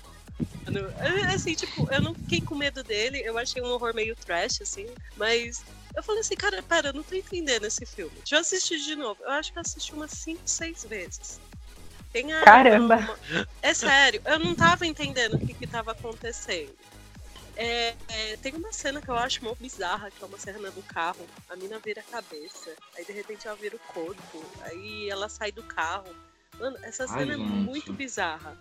Assim, tipo, eu não fiquei com medo dele, eu achei um horror meio trash, assim, mas eu falei assim, cara, pera, eu não tô entendendo esse filme. Deixa eu assistir de novo. Eu acho que eu assisti umas 5, 6 vezes. Tem a- Caramba. uma- É sério, eu não tava entendendo o que que tava acontecendo. É, é, tem uma cena que eu acho mó bizarra, que é uma cena do carro. A mina vira a cabeça, aí de repente ela vira o corpo, aí ela sai do carro. Mano, essa Ai, cena é gente. muito bizarra.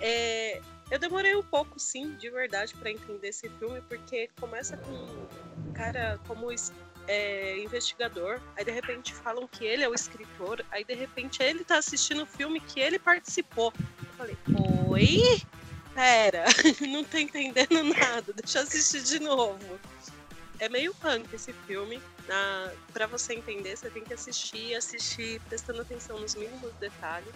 É, eu demorei um pouco, sim, de verdade, pra entender esse filme, porque começa com cara como é, investigador, aí de repente falam que ele é o escritor, aí de repente ele tá assistindo o filme que ele participou. Eu falei, oi? Pera, não tô entendendo nada, deixa eu assistir de novo. É meio punk esse filme. Na, pra você entender, você tem que assistir assistir prestando atenção nos mínimos detalhes.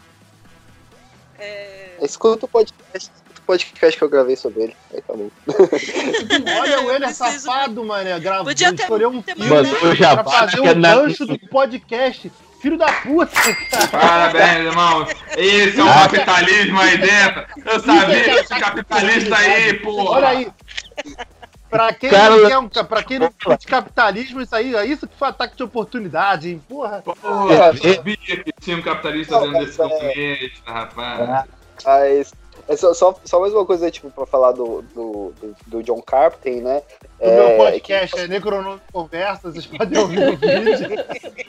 É, Escuta o podcast, podcast que eu gravei sobre ele. Aí tá bom. Olha o ele é Preciso- safado, mané. Gravou, Podia ter- escolheu um filme Mandou já pra fazer que é gancho do podcast. Filho da puta, cara. Parabéns, irmão. Esse é o capitalismo aí dentro. Eu sabia esse capitalista aí, porra. Olha aí. Pra quem Cara, não quer um, pra quem não curte capitalismo, isso aí, é isso que foi ataque de oportunidade, hein? Porra. Porra, eu sabia que tinha um capitalista dentro desse componente, rapaz. Mas é só, só, só mais uma coisa, tipo, pra falar do, do, do, do John Carpenter, né? O meu É, podcast é Necronome Conversa, vocês podem ouvir o vídeo.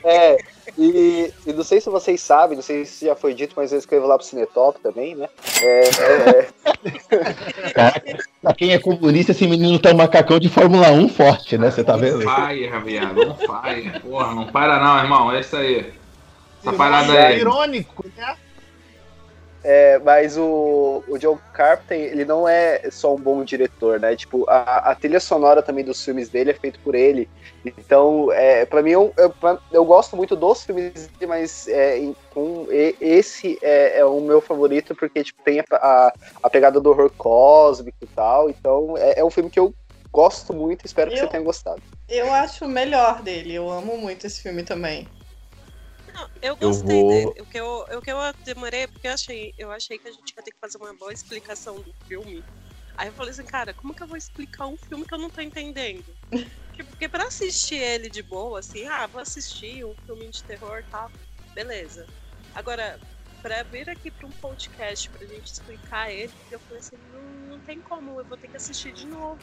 É, e, e não sei se vocês sabem, não sei se já foi dito, mas eu escrevo lá pro Cinetop também, né? É, é, Caraca, pra quem é comunista, esse menino tá um macacão de Fórmula 1 forte, né? Você tá vendo? Fire, viado. Não fire. Porra, não para não, irmão. É isso aí. Essa parada É aí. irônico, né? É, mas o, o John Carpenter, ele não é só um bom diretor, né? Tipo, a, a trilha sonora também dos filmes dele é feita por ele. Então, é, para mim, eu, eu, eu gosto muito dos filmes dele, mas é, em- com, esse é, é o meu favorito porque tipo, tem a, a, a pegada do horror cósmico e tal. Então, é, é um filme que eu gosto muito espero que Eu- você tenha gostado. Eu acho o melhor dele. Eu amo muito esse filme também. Não, eu gostei vou- dele. O que eu, o que eu demorei, porque eu achei, eu achei que a gente ia ter que fazer uma boa explicação do filme. Aí eu falei assim, cara, como que eu vou explicar um filme que eu não tô entendendo? Porque, porque pra assistir ele de boa, assim, ah, vou assistir um filme de terror e tal, beleza. Agora, pra vir aqui pra um podcast pra gente explicar ele, eu falei assim, não, não tem como, eu vou ter que assistir de novo.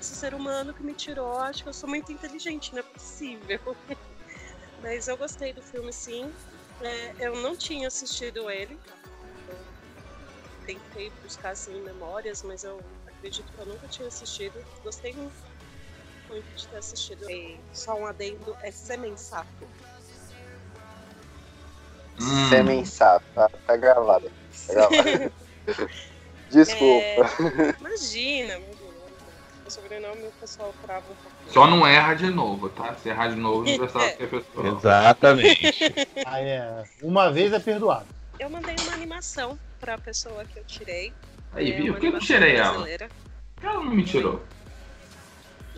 Esse ser humano que me tirou, acho que eu sou muito inteligente, não é possível. Mas eu gostei do filme, sim. É, eu não tinha assistido ele. Eu tentei buscar assim memórias, mas eu acredito que eu nunca tinha assistido. Gostei muito de ter assistido. E só um adendo é Semensato. Hum. Semen sapo, tá, tá gravado. Tá gravado. Desculpa. É, imagina, imagina. O sobrenome o pessoal trava um pouco. Só não erra de novo, tá? Se errar de novo, não vai saber que é pessoa. Exatamente. Ah, é. Uma vez é perdoado. Eu mandei uma animação pra pessoa que eu tirei. Aí, É viu? Por que eu tirei ela? brasileira. Ela não me tirou.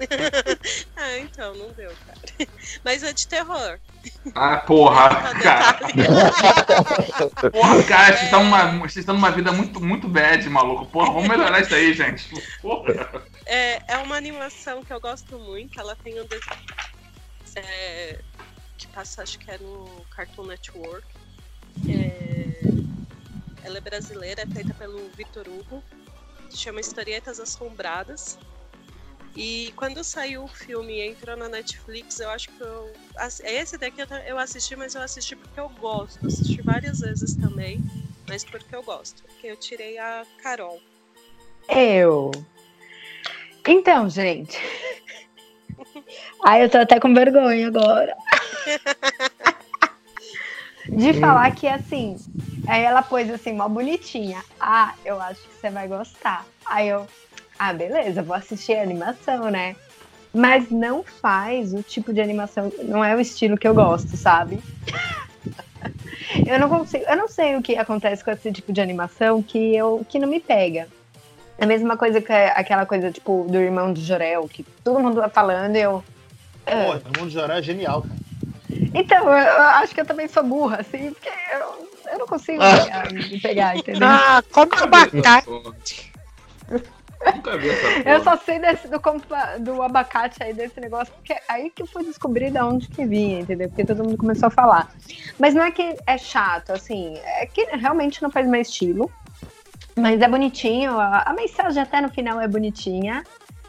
ah, então, não deu, cara. Mas é de terror. Ah, porra, cara. Porra, cara, vocês estão numa, vocês numa vida muito, muito bad, maluco. Porra, vamos melhorar isso aí, gente. Porra. É, é uma animação que eu gosto muito. Ela tem um desenho é, que passa, acho que é no Cartoon Network. É, ela é brasileira, é feita pelo Vitor Hugo. Chama Historietas Assombradas. E quando saiu o filme e entrou na Netflix, eu acho que eu. ass- Esse daqui eu assisti, mas eu assisti porque eu gosto. Assisti várias vezes também, mas porque eu gosto. Porque eu tirei a Carol. Eu. Então, gente. Ai, eu tô até com vergonha agora. De falar que assim. Aí ela pôs assim, mó bonitinha. Ah, eu acho que você vai gostar. Aí eu. Ah, beleza, vou assistir a animação, né? Mas não faz o tipo de animação. Não é o estilo que eu gosto, sabe? Eu não consigo. Eu não sei o que acontece com esse tipo de animação que, eu, que não me pega. É a mesma coisa que aquela coisa, tipo, do irmão de Jorel, que todo mundo tá falando e eu. Pô, Ah. o mundo de Joré é genial, cara. Então, eu, eu acho que eu também sou burra, assim, porque eu, eu não consigo pegar, me pegar, entendeu? Ah, come abacate. Nunca vi essa porra. Eu só sei desse, do, do abacate aí, desse negócio, porque é aí que eu fui descobrir de onde que vinha, entendeu? Porque todo mundo começou a falar. Mas não é que é chato, assim, é que realmente não faz meu estilo. Mas é bonitinho, a, a mensagem até no final é bonitinha.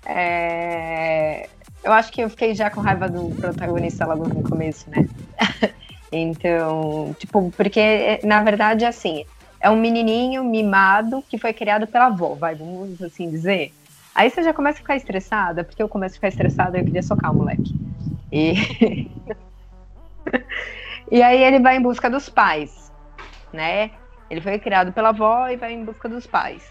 É, Eu acho que eu fiquei já com raiva do protagonista logo no começo, né? então, tipo, porque na verdade, assim, é um menininho mimado que foi criado pela avó, vai, vamos assim dizer. Aí você já começa a ficar estressada, porque eu começo a ficar estressada e eu queria socar o moleque. E... e aí ele vai em busca dos pais, né? Ele foi criado pela avó e vai em busca dos pais.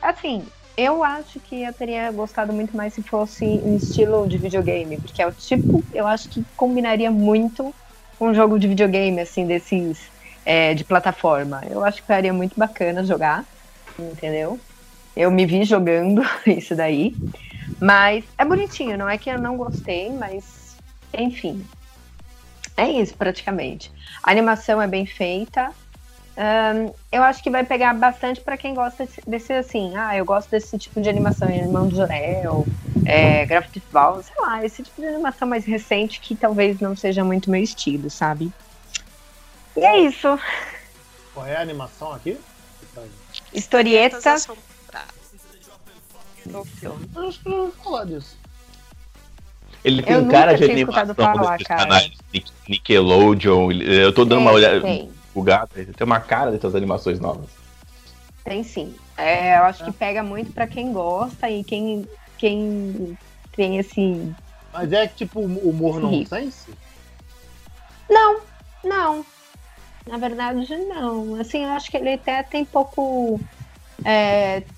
Assim, eu acho que eu teria gostado muito mais se fosse em estilo de videogame, porque é o tipo, eu acho que combinaria muito um jogo de videogame, assim, desses é, de plataforma. Eu acho que faria muito bacana jogar, entendeu? Eu me vi jogando isso daí. Mas é bonitinho, não é que eu não gostei, mas enfim. É isso praticamente. A animação é bem feita. Ahn, eu acho que vai pegar bastante para quem gosta desse- assim. Ah, eu gosto desse tipo de animação, Irmão do Jorel, é, Gravity Falls, sei lá, esse tipo de animação mais recente que talvez não seja muito meu estilo, sabe? E é isso. Qual é a animação aqui? Filme. Eu acho que eu não vou falar disso. Ele tem Eu um cara de animação falar, desses cara. canais Nic- Nickelodeon. Eu tô dando uma Tem, olhada. Tem, O gato, ele tem uma cara dessas animações novas. tem sim. É, eu acho que pega muito pra quem gosta e quem, quem tem esse. Mas é tipo humor Sim. nonsense? Não, não. Na verdade, não. Assim, eu acho que ele até tem pouco. é,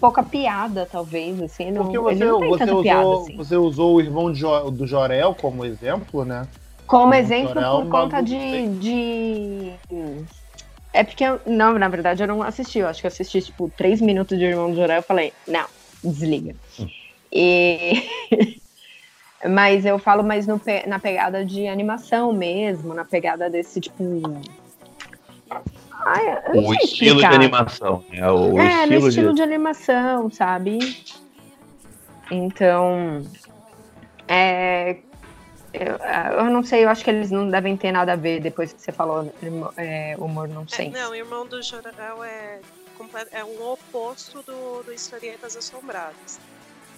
pouca piada, talvez. Assim, não, Porque você, não você, usou, piada, assim. você usou o irmão Jo- do Jorel como exemplo, né? Como Hum, exemplo, Jorel é por conta de, de. É porque, eu, não, na verdade, eu não assisti. Eu acho que eu assisti, tipo, três minutos de Irmão do Jorel. Eu falei, não, desliga. E. Mas eu falo mais no na pegada de animação mesmo, na pegada desse, tipo. Ai, O estilo de explicar. animação, né? O é, no estilo, estilo de. de animação, sabe? Então, é, eu, eu não sei, eu acho que eles não devem ter nada a ver depois que você falou é, humor não É, sei. não, Irmão do Jorel é, é um oposto do, do Historietas Assombradas.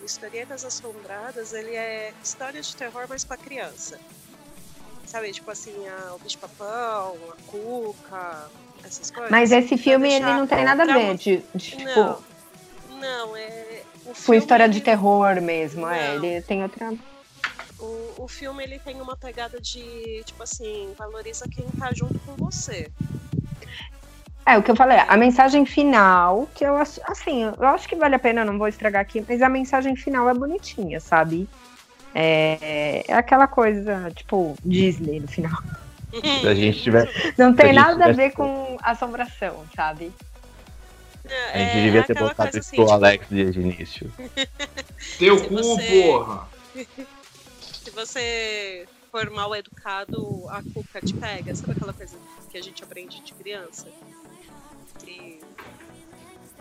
Historietas Assombradas, ele é história de terror, mas para criança. Sabe, tipo assim, a, o bicho-papão, a cuca, essas coisas. Mas esse filme ele não tem nada a ver de, de, tipo, Não, não, é. O foi filme, história de terror mesmo, é. Não. Ele tem outra. O, o filme ele tem uma pegada de, tipo assim, valoriza quem tá junto com você. É, o que eu falei, a mensagem final, que eu acho, assim, eu acho que vale a pena, não vou estragar aqui, mas a mensagem final é bonitinha, sabe? É, é aquela coisa, tipo, Disney no final. Se a gente tiver. Não tem nada a ver com assombração, sabe? A gente É, devia é ter botado isso assim, pro tipo, Alex desde o início. Teu cu, você- porra! se você for mal educado, a cuca te pega. Sabe aquela coisa que a gente aprende de criança? Que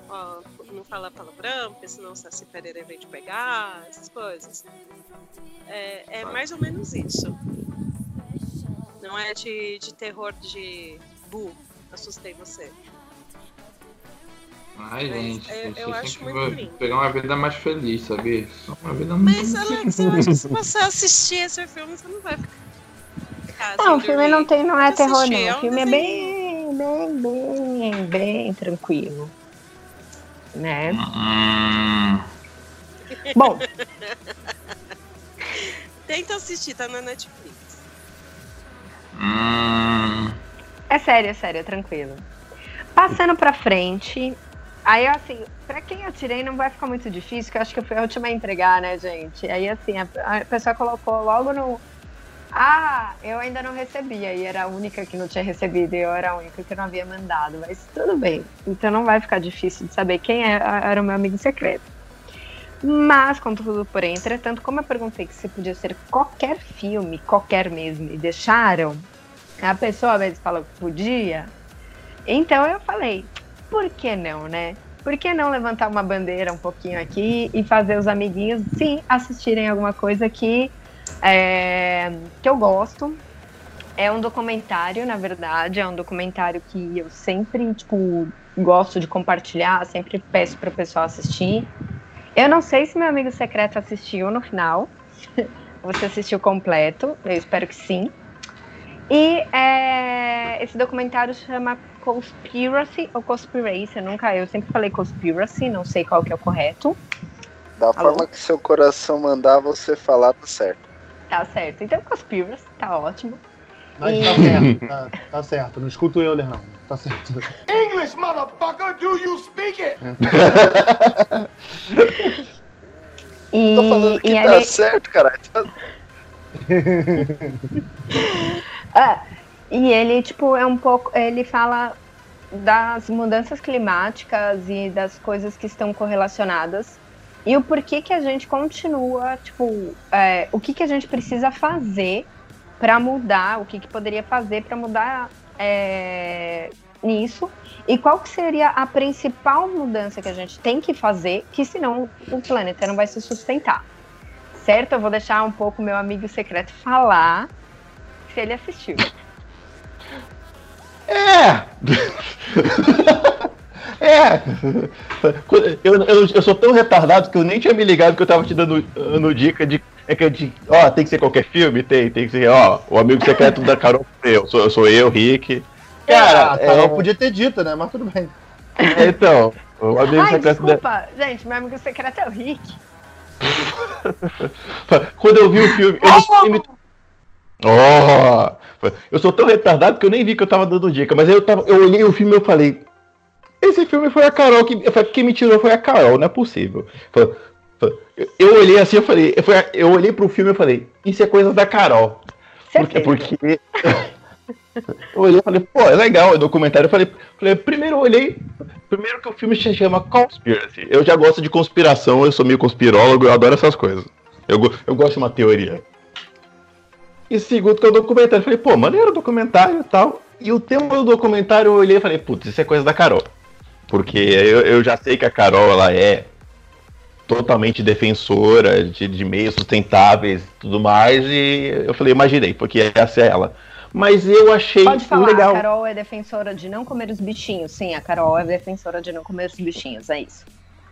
ó, não fala palavrão, porque senão o Saci Pereira vem te pegar, essas coisas. É, é mais ou menos isso. Não é de, de terror de bu, assustei você. Ai, Mas gente, eu- vocês eu têm acho que muito lindo. pegar uma vida mais feliz, sabia? Só Uma vida Mas, muito Alex, eu acho que se você assistir esse filme, você não vai ficar. Não, o filme não tem, não é terror, assistir, é não. O filme é desenho. Bem, bem, bem, bem tranquilo. Né? Hum, Bom, Tenta assistir, tá na Netflix. hum. É sério, é sério, é tranquilo. Passando pra frente. Aí, assim, pra quem eu tirei não vai ficar muito difícil, que eu acho que eu fui a última a entregar, né, gente? Aí, assim, a, a pessoa colocou logo no. Ah, eu ainda não recebi. Aí era a única que não tinha recebido e eu era a única que não havia mandado. Mas tudo bem. Então não vai ficar difícil de saber quem é- era o meu amigo secreto. Mas, contudo, porém, entretanto, como eu perguntei que se podia ser qualquer filme, qualquer mesmo, e deixaram, a pessoa mesmo falou que podia. Então eu falei, por que não, né? Por que não levantar uma bandeira um pouquinho aqui e fazer os amiguinhos, sim, assistirem alguma coisa que, é, que eu gosto. É um documentário, na verdade, é um documentário que eu sempre, tipo, gosto de compartilhar, sempre peço para o pessoal assistir. Eu não sei se meu amigo secreto assistiu no final. Você assistiu completo, eu espero que sim. E é, esse documentário chama Conspiracy ou Conspiracy, eu nunca, eu sempre falei Conspiracy, não sei qual que é o correto. Da Alô? forma que seu coração mandar você falar, tá certo. Tá certo. Então Conspiracy, tá ótimo. Mas E- tá certo, tá, tá certo. Não escuta o Euler, não. Tá certo. English, motherfucker, do you speak it? E, Tô falando que e tá ele, certo, caralho. Tá- Ah, e ele, tipo, é um pouco. Ele fala das mudanças climáticas e das coisas que estão correlacionadas. E o porquê que a gente continua, tipo, é, o que, que a gente precisa fazer para mudar, o que, que poderia fazer para mudar é, nisso. E qual que seria a principal mudança que a gente tem que fazer, que senão o planeta não vai se sustentar. Certo? Eu vou deixar um pouco meu amigo secreto falar se ele assistiu. É! é! Eu, eu, eu sou tão retardado que eu nem tinha me ligado que eu tava te dando, dando dica de. É que eu de, ó, tem que ser qualquer filme? Tem, tem que ser, ó, o amigo secreto da Carol eu, sou, sou eu, Rick. Cara, a Cara, Carol é, podia ter dito, né? Mas tudo bem. é, então, o amigo Ai, secreto da. desculpa, gente, meu amigo secreto é o Rick. Quando eu vi o filme, eu não sei me- Oh! Eu sou tão retardado que eu nem vi que eu tava dando dica, mas eu, tava, eu olhei o filme e eu falei. Esse filme foi a Carol que. falei, Quem me tirou foi a Carol, não é possível. Eu, olhei assim, eu falei. Eu, foi- eu olhei pro filme e falei, isso é coisa da Carol. Porque, Certeza. porque eu olhei e falei, pô, é legal o documentário. Eu falei, falei, primeiro eu olhei. Primeiro que o filme se chama Conspiracy. Eu já gosto de conspiração, eu sou meio conspirólogo, eu adoro essas coisas. Eu, eu gosto de uma teoria. E segundo que é o documentário, eu falei, pô, maneiro o documentário e tal. E o tema do documentário eu olhei e falei, putz, isso é coisa da Carol. Porque eu, eu já sei que a Carol, ela é totalmente defensora de, de meios sustentáveis e tudo mais. E eu falei, imaginei, porque essa é ela. Mas eu achei Pode falar, legal. a Carol é defensora de não comer os bichinhos. Sim, a Carol é defensora de não comer os bichinhos, é isso.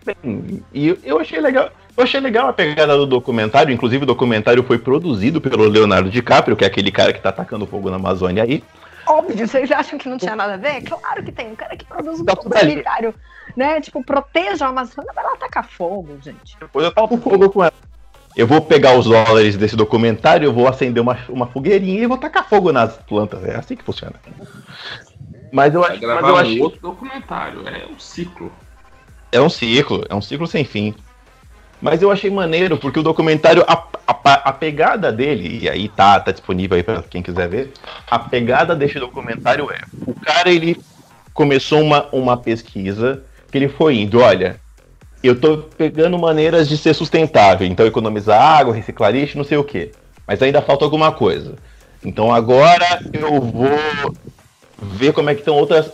bem. E eu- achei legal. Eu achei legal a pegada do documentário, inclusive o documentário foi produzido pelo Leonardo DiCaprio, que é aquele cara que tá atacando fogo na Amazônia aí. Óbvio, vocês acham que não tinha nada a ver? Claro que tem. Um cara que produz um Tá documentário, né? Tipo, proteja a Amazônia, vai lá tacar fogo, gente. Depois eu tava com fogo com ela. Eu vou pegar os dólares desse documentário, eu vou acender uma, uma fogueirinha e vou tacar fogo nas plantas. É assim que funciona. Mas eu, acho- mas gravar eu um achei. outro documentário. É um ciclo. É um ciclo, é um ciclo sem fim. Mas eu achei maneiro, porque o documentário, a, a- a pegada dele, e aí tá, tá disponível aí pra quem quiser ver, a pegada desse documentário é, o cara, ele começou uma, uma pesquisa, que ele foi indo, olha, eu tô pegando maneiras de ser sustentável, então economizar água, reciclar lixo, não sei o quê, mas ainda falta alguma coisa. Então agora eu vou ver como é que estão outras,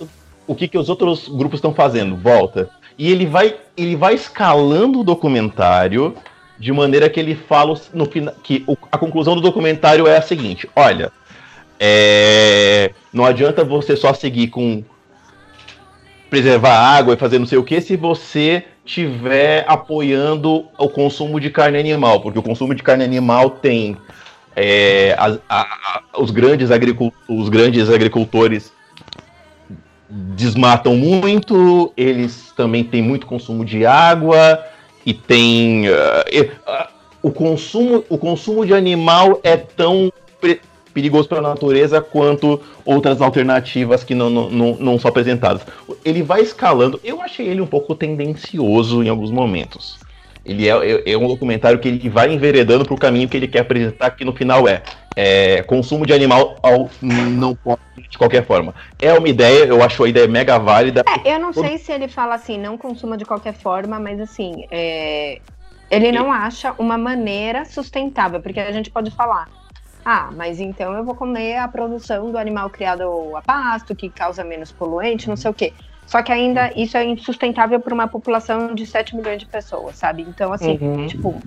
o que que os outros grupos estão fazendo, volta. E ele vai, ele vai escalando o documentário de maneira que ele fala no final que o- a conclusão do documentário é a seguinte: olha, é, não adianta você só seguir com preservar a água e fazer não sei o que se você tiver apoiando o consumo de carne animal, porque o consumo de carne animal tem é, as- a- a- os, grandes os grandes agricultores desmatam muito, eles também têm muito consumo de água e tem ah, o consumo o consumo de animal é tão perigoso para a natureza quanto outras alternativas que não, não, não são apresentadas. Ele vai escalando. Eu achei ele um pouco tendencioso em alguns momentos. Ele é, é, é um documentário que ele vai enveredando para o caminho que ele quer apresentar, que no final é, é, consumo de animal ao, não pode de qualquer forma. É uma ideia, eu acho a ideia mega válida. É, eu não sei se ele fala assim, não consuma de qualquer forma, mas assim, é, ele não acha uma maneira sustentável, porque a gente pode falar, ah, mas então eu vou comer a produção do animal criado a pasto, que causa menos poluente, não sei o quê. Só que ainda isso é insustentável para uma população de 7 milhões de pessoas, sabe? Então, assim, Uhum. tipo,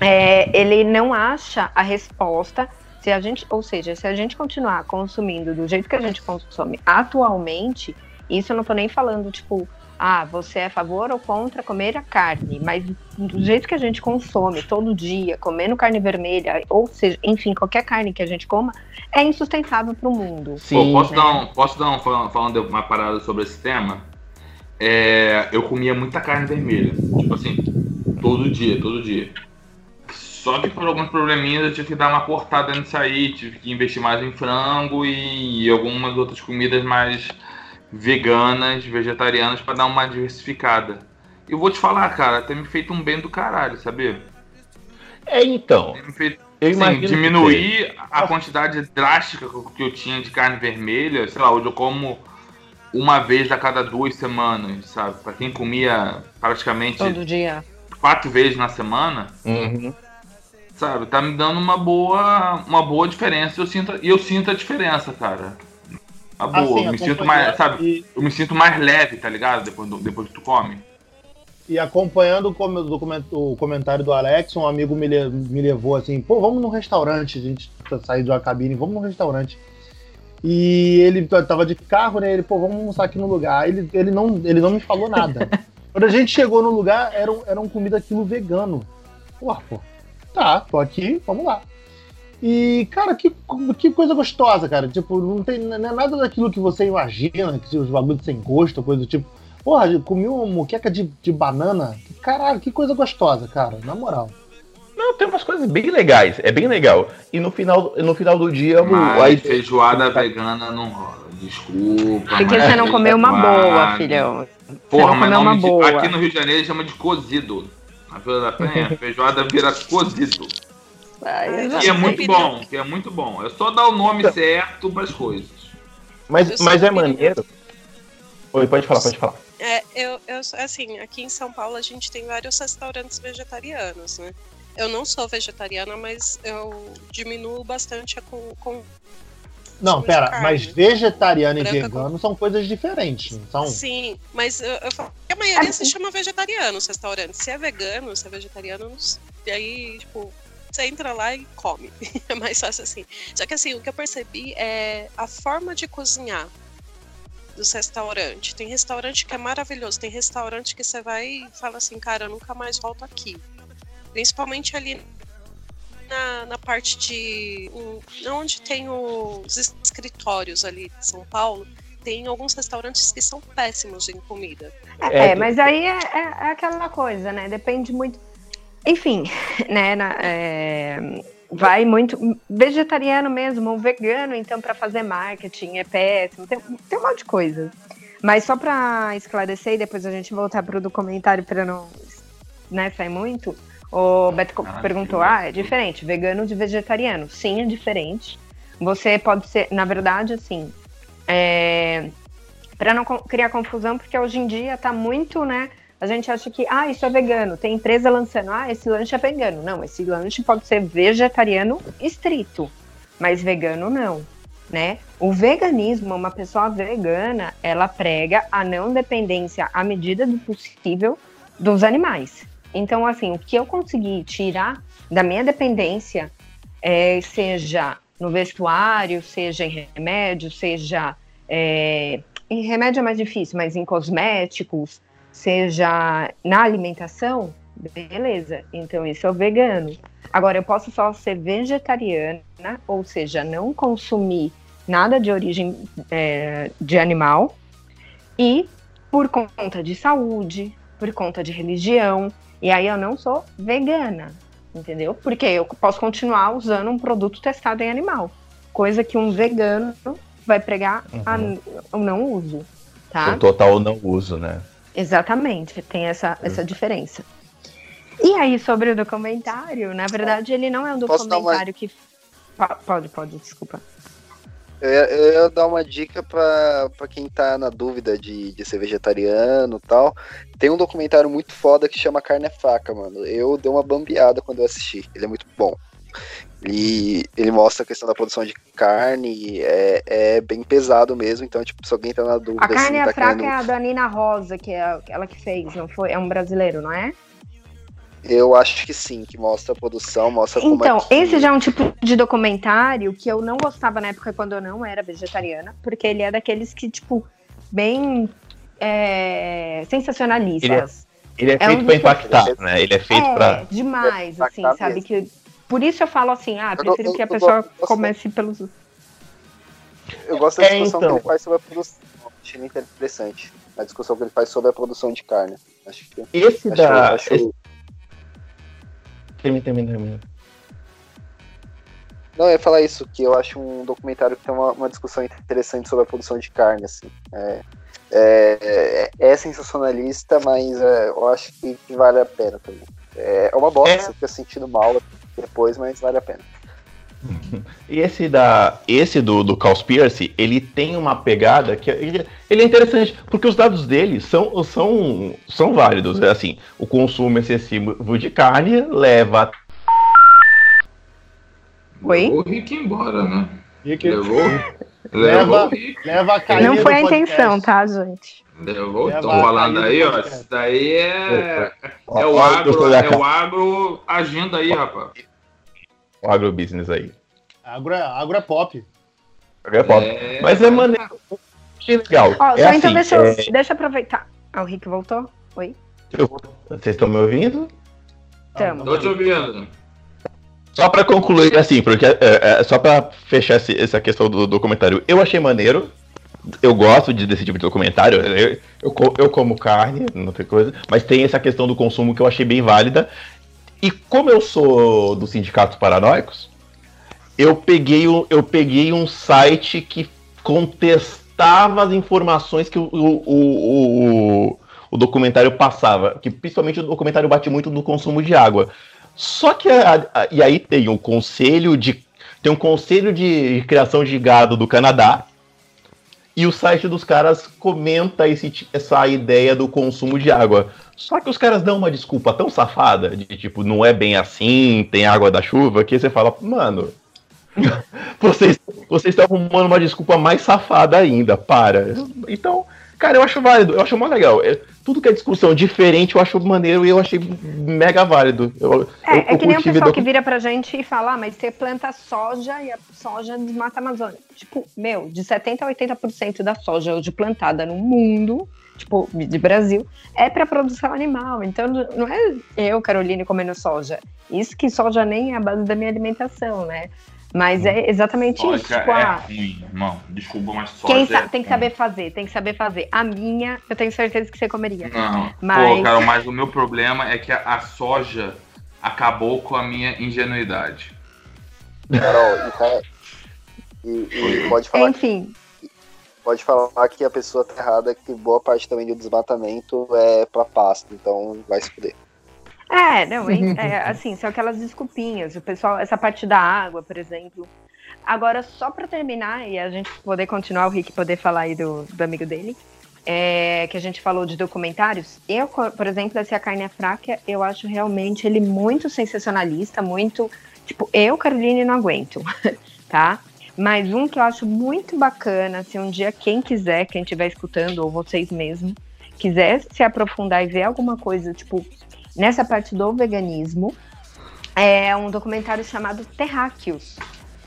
é, ele não acha a resposta. Se a gente, ou seja, se a gente continuar consumindo do jeito que a gente consome atualmente, isso eu não tô nem falando, tipo, ah, você é a favor ou contra comer a carne, mas do jeito que a gente consome todo dia, comendo carne vermelha, ou seja, enfim, qualquer carne que a gente coma, é insustentável para o mundo. Pô, posso, né? dar um, posso dar um falando, falando uma parada sobre esse tema? É, eu comia muita carne vermelha. Tipo assim, todo dia, todo dia. Só que por alguns probleminhas eu tive que dar uma cortada nisso aí, tive que investir mais em frango e, algumas outras comidas mais veganas, vegetarianas, para dar uma diversificada. Eu vou te falar, cara, tem me feito um bem do caralho, sabia? É, então. Tem me feito Eu Sim, imagino que diminuir a quantidade drástica que eu tinha de carne vermelha, sei lá, hoje eu como uma vez a cada duas semanas, sabe? Pra quem comia praticamente Todo dia. quatro vezes na semana, Uhum. sabe? Tá me dando uma boa, uma boa diferença. Eu sinto, e eu sinto a diferença, cara. A boa, Assim, eu me sinto mais, sabe? E, Eu me sinto mais leve, tá ligado? Depois, do- depois que tu come. e acompanhando o com- o document- o comentário do Alex, um amigo me, le- me levou assim, pô, vamos num restaurante, a gente tá de uma cabine, vamos num restaurante. E ele tava de carro, né? Ele, pô, vamos almoçar aqui no lugar. Ele, ele, não, ele não me falou nada. Quando a gente chegou no lugar, era, um- era um comida aquilo vegano. Pô, pô, tá, tô aqui, vamos lá. E, cara, que, que coisa gostosa, cara. Tipo, não tem não é nada daquilo que você imagina, que os bagulhos sem gosto, coisa do tipo. Porra, comi uma moqueca de, de banana. Caralho, que coisa gostosa, cara, na moral. Não, tem umas coisas bem legais, é bem legal. E no final, no final do dia, o- Mas aí- feijoada vegana não rola. Desculpa. Porque mas você não comeu uma boa, filhão. Porra, mas não uma me- boa. aqui no Rio de Janeiro chama de cozido. Na Vila da Penha, feijoada vira cozido. E é muito bom, que é muito bom. É só dar o nome certo pras coisas. mas, mas é maneiro. Oi, pode falar, pode falar. É, eu, eu, assim, aqui em São Paulo a gente tem vários restaurantes vegetarianos, né? Eu não sou vegetariana, mas eu diminuo bastante a com, com Não, pera, carne. mas vegetariano e Branca vegano são coisas diferentes, não são? Sim, mas eu, eu falo que a maioria se chama vegetariano os restaurantes. Se é vegano, se é vegetariano, e aí, tipo, você entra lá e come. É mais fácil assim. Só que assim, o que eu percebi é a forma de cozinhar. dos restaurantes. Tem restaurante que é maravilhoso, tem restaurante que você vai e fala assim, cara, eu nunca mais volto aqui. Principalmente ali na, na parte de. Um, onde tem os escritórios ali de São Paulo, tem alguns restaurantes que são péssimos em comida. É, é mas aí é, é, é, aquela coisa, né? Depende muito. Enfim, né? Na, é, vai muito. Vegetariano mesmo, ou vegano, então, para fazer marketing é péssimo. Tem, tem um monte de coisa. Mas só para esclarecer e depois a gente voltar para o documentário para não né, sair muito. O Beto ah, perguntou: ah, é diferente, vegano de vegetariano. Sim, é diferente. Você pode ser, na verdade, assim, é, para não criar confusão, porque hoje em dia tá muito, né? A gente acha que, ah, isso é vegano. Tem empresa lançando, ah, esse lanche é vegano. Não, esse lanche pode ser vegetariano estrito, mas vegano não, né? O veganismo, uma pessoa vegana, ela prega a não dependência à medida do possível dos animais. Então, assim, o que eu consegui tirar da minha dependência, é, seja no vestuário, seja em remédio, seja. É, em remédio é mais difícil, mas em cosméticos, seja na alimentação, beleza. Então, isso é o vegano. Agora, eu posso só ser vegetariana, ou seja, não consumir nada de origem é, de animal, e por conta de saúde, por conta de religião, e aí eu não sou vegana, entendeu? Porque eu posso continuar usando um produto testado em animal, coisa que um vegano vai pregar uhum. a, o não uso, tá? O total não uso, né? Exatamente, tem essa, essa diferença. E aí, sobre o documentário, na verdade, ele não é um documentário uma... que. Pode, pode, desculpa. Eu eu ia dar uma dica para quem tá na dúvida de, de ser vegetariano e tal. Tem um documentário muito foda que chama Carne é Faca, mano. Eu dei uma bambeada quando eu assisti. Ele é muito bom. E ele mostra a questão da produção de carne, é, é bem pesado mesmo, então, tipo, se alguém tá na dúvida. A carne assim, tá fraca querendo... é a da Nina Rosa, que é ela que fez, não foi? É um brasileiro, não é? Eu acho que sim, que mostra a produção, mostra como Então, é que... esse já é um tipo de documentário que eu não gostava na época quando eu não era vegetariana, porque ele é daqueles que, tipo, bem é, sensacionalistas. Ele é, ele é, é feito um pra impactar, né? Ele é feito é, pra. demais, é, assim, sabe? Mesmo. Que, por isso eu falo assim, ah, prefiro eu, eu, que a pessoa comece pelos. Eu gosto da discussão então. que ele faz sobre a produção. Achei interessante. A discussão que ele faz sobre a produção de carne. Acho que, esse acho, da. Acho, esse Termina, termina, termina. Não, eu ia falar isso, que eu acho um documentário que tem uma, uma discussão interessante sobre a produção de carne, assim. É, é, é sensacionalista, mas é, eu acho que, que, vale a pena também. É, é uma bosta, é. você fica sentindo mal depois, mas vale a pena. E esse da esse do, do Conspiracy, ele tem uma pegada que ele, ele, é interessante, porque os dados dele são, são, são válidos. É assim, o consumo excessivo de carne leva. Oi? Levou o Rick embora, né? Rick... Levou. leva, leva a carne Não foi a intenção, tá, gente? Levou, tô falando aí, ó. Isso daí é. É o agro, é o agro agindo aí, rapaz o agrobusiness aí. Agro é, agro é pop. Agro é pop. É... Mas é maneiro. Que legal. Ó, é então assim, deixa, eu, é... deixa eu aproveitar. Ah, o Rick voltou? Oi? Vocês estão me ouvindo? Estamos. Tô te ouvindo. Só para concluir, assim, porque é, é, só para fechar esse, essa questão do documentário, eu achei maneiro. Eu gosto de, desse tipo de documentário. Eu, eu, eu, como carne, não tem coisa, mas tem essa questão do consumo que eu achei bem válida. E como eu sou do Sindicato Paranoicos, eu peguei, um, eu peguei um site que contestava as informações que o, o, o, o, documentário passava. Que principalmente o documentário bate muito no consumo de água. Só que a, a, e aí tem um conselho de tem um conselho de criação de gado do Canadá e o site dos caras comenta esse, essa ideia do consumo de água. Só que os caras dão uma desculpa tão safada, de tipo, não é bem assim, tem água da chuva, que você fala, mano, vocês, vocês estão arrumando uma desculpa mais safada ainda, para. Então, Cara, eu acho válido, eu acho mó legal. É, tudo que é discussão diferente eu acho maneiro e eu achei mega válido. Eu, É, eu, é que nem o pessoal docu- que vira pra gente e fala, ah, mas você planta soja e a soja desmata a Amazônia. Tipo, meu, de 70% a 80% da soja hoje plantada no mundo, tipo, de Brasil, é pra produção animal. Então não é eu, Caroline, comendo soja. Isso que soja nem é a base da minha alimentação, né? Mas é exatamente isso. Tipo, é ah, ruim, irmão. Desculpa, mas soja quem é tem que saber fazer, tem que saber fazer. A minha, eu tenho certeza que você comeria. Não, Mas- pô, Carol, mas o meu problema é que a, a soja acabou com a minha ingenuidade. Carol, e, tá- e- e pode falar Enfim, pode falar que a pessoa tá errada, que boa parte também do desmatamento é pra pasto, então vai se fuder. É, não, é, assim, são aquelas desculpinhas. O pessoal, essa parte da água, por exemplo. Agora, só pra terminar e a gente poder continuar, o Rick poder falar aí do, do amigo dele, é, que a gente falou de documentários. Eu, por exemplo, esse A Carne é Fraca, eu acho realmente ele muito sensacionalista, muito. Tipo, eu, Caroline, não aguento, tá? Mas um que eu acho muito bacana, se um dia quem quiser, quem estiver escutando, ou vocês mesmos, quiser se aprofundar e ver alguma coisa, tipo, nessa parte do veganismo, é um documentário chamado Terráqueos,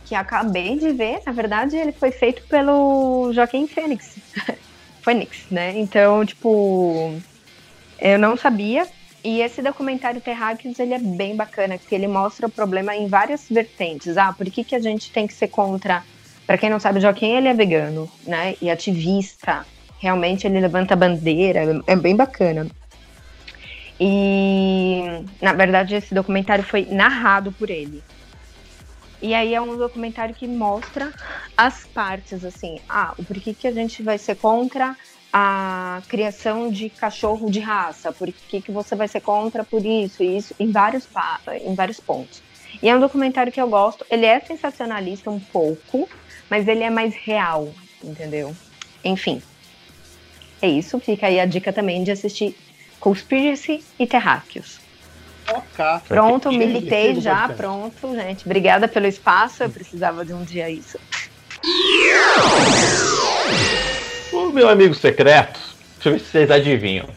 que acabei de ver, na verdade, ele foi feito pelo Joaquim Fênix. Fênix, né? Então, tipo, eu não sabia. E esse documentário Terráqueos, ele é bem bacana, porque ele mostra o problema em várias vertentes. Ah, por que, que a gente tem que ser contra... Para quem não sabe, Joaquim, ele é vegano, né? E ativista. Realmente, ele levanta bandeira. É bem bacana. E, na verdade, esse documentário foi narrado por ele. E aí é um documentário que mostra as partes, assim, ah, o porquê que a gente vai ser contra a criação de cachorro de raça, por que, que você vai ser contra por isso e isso, em vários, em vários pontos. E é um documentário que eu gosto, ele é sensacionalista um pouco, mas ele é mais real, entendeu? Enfim, é isso, fica aí a dica também de assistir Conspiracy e Terráqueos. Ok. Pronto, militei já, podcast. pronto, gente. Obrigada pelo espaço, eu precisava de um dia isso. O meu amigo secreto, deixa eu ver se vocês adivinham.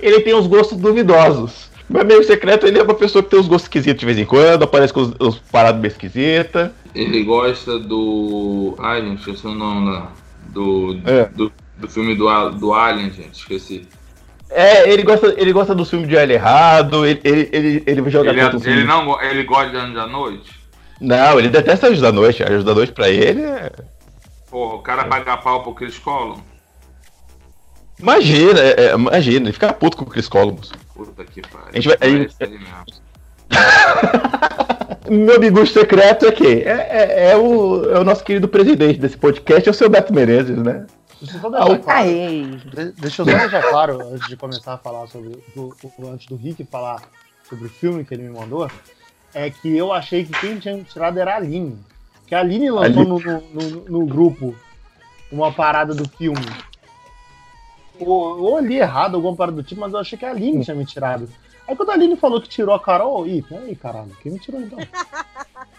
Ele tem uns gostos duvidosos. Meu amigo secreto, ele é uma pessoa que tem uns gostos esquisitos de vez em quando, aparece com os, os paradas meio esquisitas. Ele gosta do. Ai, gente, esqueci o nome lá. Do, É. do, do filme do, A- do Alien, gente, esqueci. É, ele gosta, ele gosta do filme de Alho Errado, ele, ele, ele, ele joga Ele, é- filme- ele não ele gosta de Anjos da Noite? Não, ele detesta Anjos da Noite. Anjos da Noite pra ele é... Porra, o cara paga pau pro Chris Column? Imagina, é, é, imagina, ele fica puto com o Chris Columbus. Puta que pariu. A gente vai-. Meu amigo secreto é quem? É, é, é o, é o nosso querido presidente desse podcast, é o seu Beto Menezes, né? Deixa eu só deixar claro. Deixa eu só deixar claro, antes de começar a falar sobre. Do, o- antes do Rick falar sobre o filme que ele me mandou, é que eu achei que quem tinha me tirado era a Aline. Que a Aline lançou Aline. no, no, no- grupo uma parada do filme. Ou, ou eu li errado, alguma parada do tipo, mas eu achei que a Aline tinha me tirado. Aí quando a Aline falou que tirou a Carol, ih, peraí, caralho, quem me tirou então?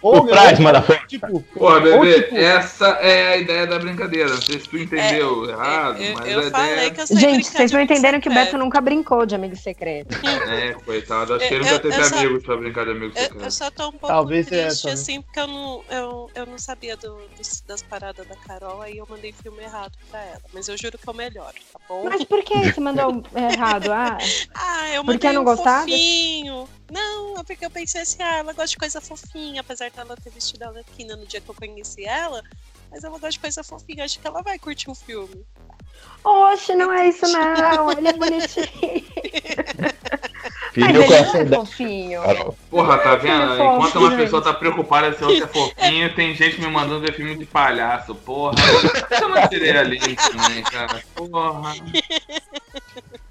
O Price, motherfucker. tipo, Porra, ou, bebê, tipo, essa é a ideia da brincadeira. Não sei se tu entendeu errado, eu, mas eu a falei ideia que eu sei Gente, vocês de não entenderam que o Beto secreto. nunca brincou de amigo secreto. é, coitado. Acho que ele Eu- nunca teve eu só- amigos pra brincar de amigo Eu, eu secreto. só tô um pouco Talvez seja triste, essa, né? assim, porque eu não, eu, eu não sabia do- dos- das paradas da Carol, aí eu mandei filme errado pra ela. Mas eu juro que eu melhoro, tá bom? Mas por que você mandou errado? Ah, Ah, eu Porque mandei eu não um gostava? fofinho. Não, é porque eu pensei assim, ah, ela gosta de coisa fofinha, apesar dela ter vestido a Arlequina no dia que eu conheci ela. Mas ela gosta de coisa fofinha, acho que ela vai curtir o filme. oxe, não é isso não. Ele é bonitinho. Filho, Mas é dela. fofinho. Carol. Porra, tá vendo? Filme fofo, Enquanto uma pessoa tá preocupada se outra é fofinho, tem gente me mandando ver filme de palhaço. Porra, eu não tirei a link também, cara. Porra.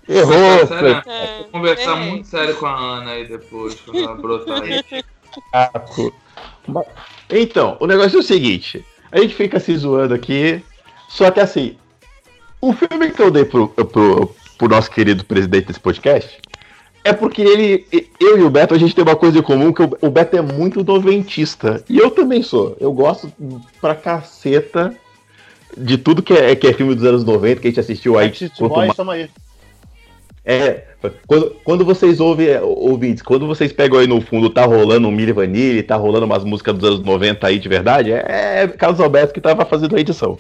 Errou, Sério, É, Vou conversar errei. muito sério com a Ana aí depois, quando ela brotar aí. Então, o negócio é o seguinte: a gente fica se zoando aqui, só que assim, o filme que eu dei pro, pro, pro nosso querido presidente desse podcast é porque ele, eu e o Beto, a gente tem uma coisa em comum, que o, Beto é muito noventista. E eu também sou. Eu gosto pra caceta de tudo que é, que é filme dos anos 90, que a gente assistiu aí. Backstreet Boys, mais- tamo aí. É, quando, quando vocês ouvem, é, ouvintes, quando vocês pegam aí no fundo, tá rolando um Milli Vanilli, tá rolando umas músicas dos anos 90 aí de verdade, é, é Carlos Alberto que tava fazendo a edição.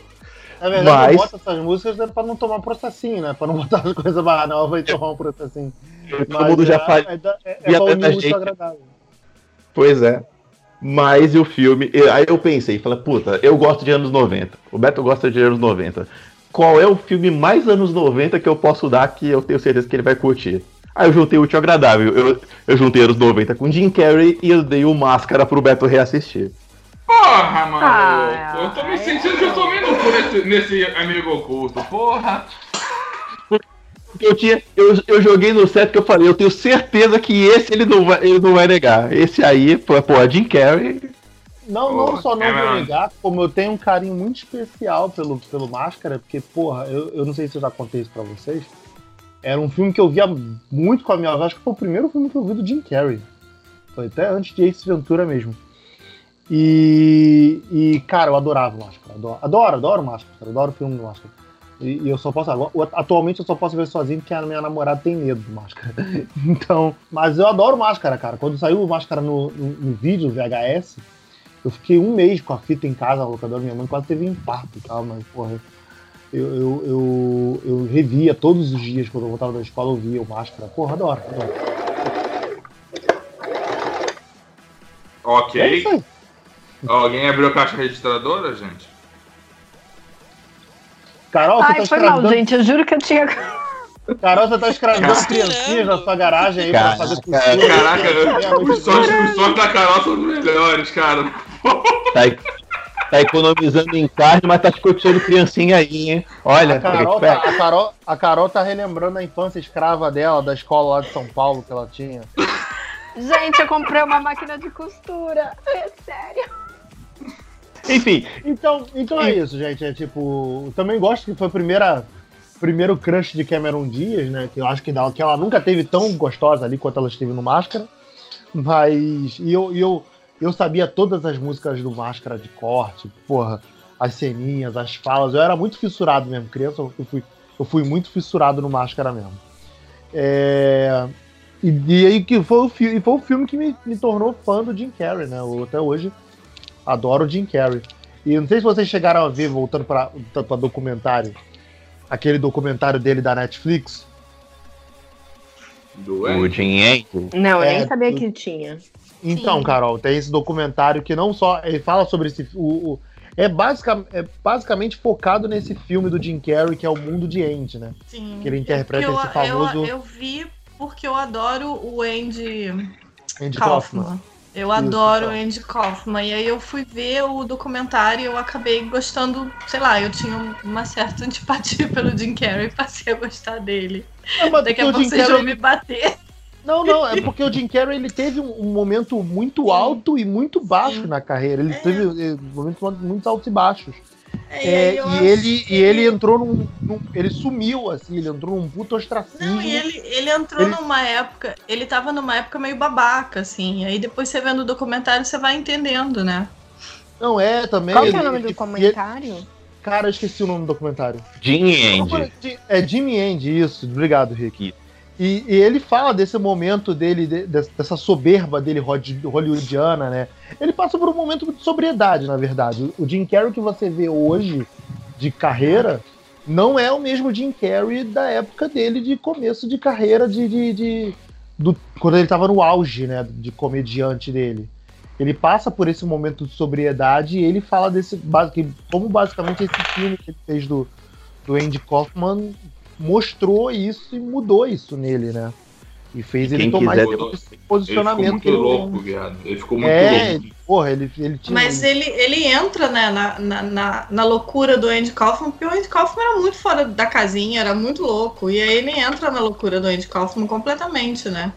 Na verdade, eu Mas- boto essas músicas é pra não tomar processinho, né? Pra não botar as coisas mais novas e tomar um processinho. Todo mundo já é, faz. É, é, é, gente. ao agradável. Pois é. Mas e o filme. eu- Aí eu pensei, falei, puta, eu gosto de anos 90. O Beto gosta de anos 90. Qual é o filme mais anos 90 que eu posso dar que eu tenho certeza que ele vai curtir? Aí eu juntei o útil agradável. Eu, eu juntei anos 90 com Jim Carrey e eu dei o máscara pro Beto reassistir. Porra, mano. Ah, eu tô me sentindo que eu tô indo por esse, nesse amigo oculto. Porra. Porque eu, tinha, eu, eu joguei no set que eu falei, eu tenho certeza que esse ele não vai, ele não vai negar. Esse aí, pô, pô Jim Carrey. Não, não só não vou negar, como eu tenho um carinho muito especial pelo, pelo Máscara, porque, porra, eu, eu não sei se eu já contei isso pra vocês. Era um filme que eu via muito com a minha avó, acho que foi o primeiro filme que eu vi do Jim Carrey. Foi até antes de Ace Ventura mesmo. E, e cara, eu adorava o Máscara. Adoro, adoro, adoro o Máscara, adoro o filme do Máscara. E, e eu só posso agora, atualmente eu só posso ver sozinho porque a minha namorada tem medo do Máscara. Então, mas eu adoro Máscara, cara. Quando saiu o Máscara no, no, no vídeo, VHS, eu fiquei um mês com a fita em casa, a locadora, minha mãe quase teve um infarto e tal, mas, porra, eu, eu, eu, eu revia todos os dias, quando eu voltava da escola, eu via o Máscara. Porra, adoro, adoro. É Ok. isso aí. Alguém abriu a caixa registradora, gente? Carol, você tá Ai, foi mal, escravizando, gente. Eu juro que eu tinha. Carol, você tá escravizando Cara. criancinhas na sua garagem aí Cara, pra fazer cara. costura. Caraca, É, os sons, os sons da Carol são os melhores, cara. Tá, tá economizando em carne, mas tá escutando criancinha aí, hein? Olha, A Carol, tá, a, Carol, a Carol tá relembrando a infância escrava dela, da escola lá de São Paulo que ela tinha. Gente, eu comprei uma máquina de costura. É sério. Enfim, Então, então é isso, gente. É tipo, eu também gosto que foi a primeira primeiro crush de Cameron Diaz, né? Que eu acho que, ela- que ela nunca teve tão gostosa ali quanto ela esteve no Máscara. Mas e eu, e eu eu sabia todas as músicas do Máscara de corte, porra, as ceninhas, as falas. Eu era muito fissurado mesmo, criança. Eu fui eu fui muito fissurado no Máscara mesmo. É, e, e aí que foi o filme, e foi o filme que me, me tornou fã do Jim Carrey, né? Eu, até hoje adoro o Jim Carrey. E não sei se vocês chegaram a ver, voltando para documentário, aquele documentário dele da Netflix. o Doente. Jim Não, eu É, nem sabia que tinha. Então, Sim. Carol, tem esse documentário que não só ele fala sobre esse o, o- é, basica, é basicamente focado nesse filme do Jim Carrey que é o Mundo de Andy, né? Sim. Que ele interpreta Eu- esse famoso- Eu, eu vi porque eu adoro o Andy Andy Kaufman. Kaufman. Eu adoro o Kaufman. Andy Kaufman. E aí eu fui ver o documentário e eu acabei gostando, sei lá, eu tinha uma certa antipatia pelo Jim Carrey e passei a gostar dele. Mas Daqui a pouco Jim vocês Carrey, vão me bater. Não, não, é porque o Jim Carrey ele teve um, um momento muito alto e muito baixo Sim. na carreira. Ele É. teve eh, momentos muito altos e baixos. É, É, e ele, que- e ele entrou num, num- Ele sumiu, assim, ele entrou num puto ostracismo. Não, e ele, ele entrou Ele- numa época, ele tava numa época meio babaca, assim. Aí depois você vendo o documentário, você vai entendendo, né? Não é também. Qual que é ele- o nome ele- do ele- comentário? Cara, eu esqueci o nome do documentário. Jim Yang. É Jimmy End, isso. Obrigado, Rick. E, e ele fala desse momento dele, de- de- dessa soberba dele hollywoodiana, né? Ele passa por um momento de sobriedade, na verdade. O Jim Carrey que você vê hoje de carreira não é o mesmo Jim Carrey da época dele de começo de carreira de, de, de- do, quando ele estava no auge, né, de comediante dele. Ele passa por esse momento de sobriedade e ele fala desse como basicamente esse filme que ele fez do, do Andy Kaufman mostrou isso e mudou isso nele, né? E fez ele Quem tomar quiser esse Ele ficou posicionamento. muito louco, viado. Ele ficou muito É, louco. porra, ele, ele tinha. Mas ele, ele entra né, na, na, na, na loucura do Andy Kaufman, porque o Andy Kaufman era muito fora da casinha, era muito louco. E aí ele entra na loucura do Andy Kaufman completamente, né?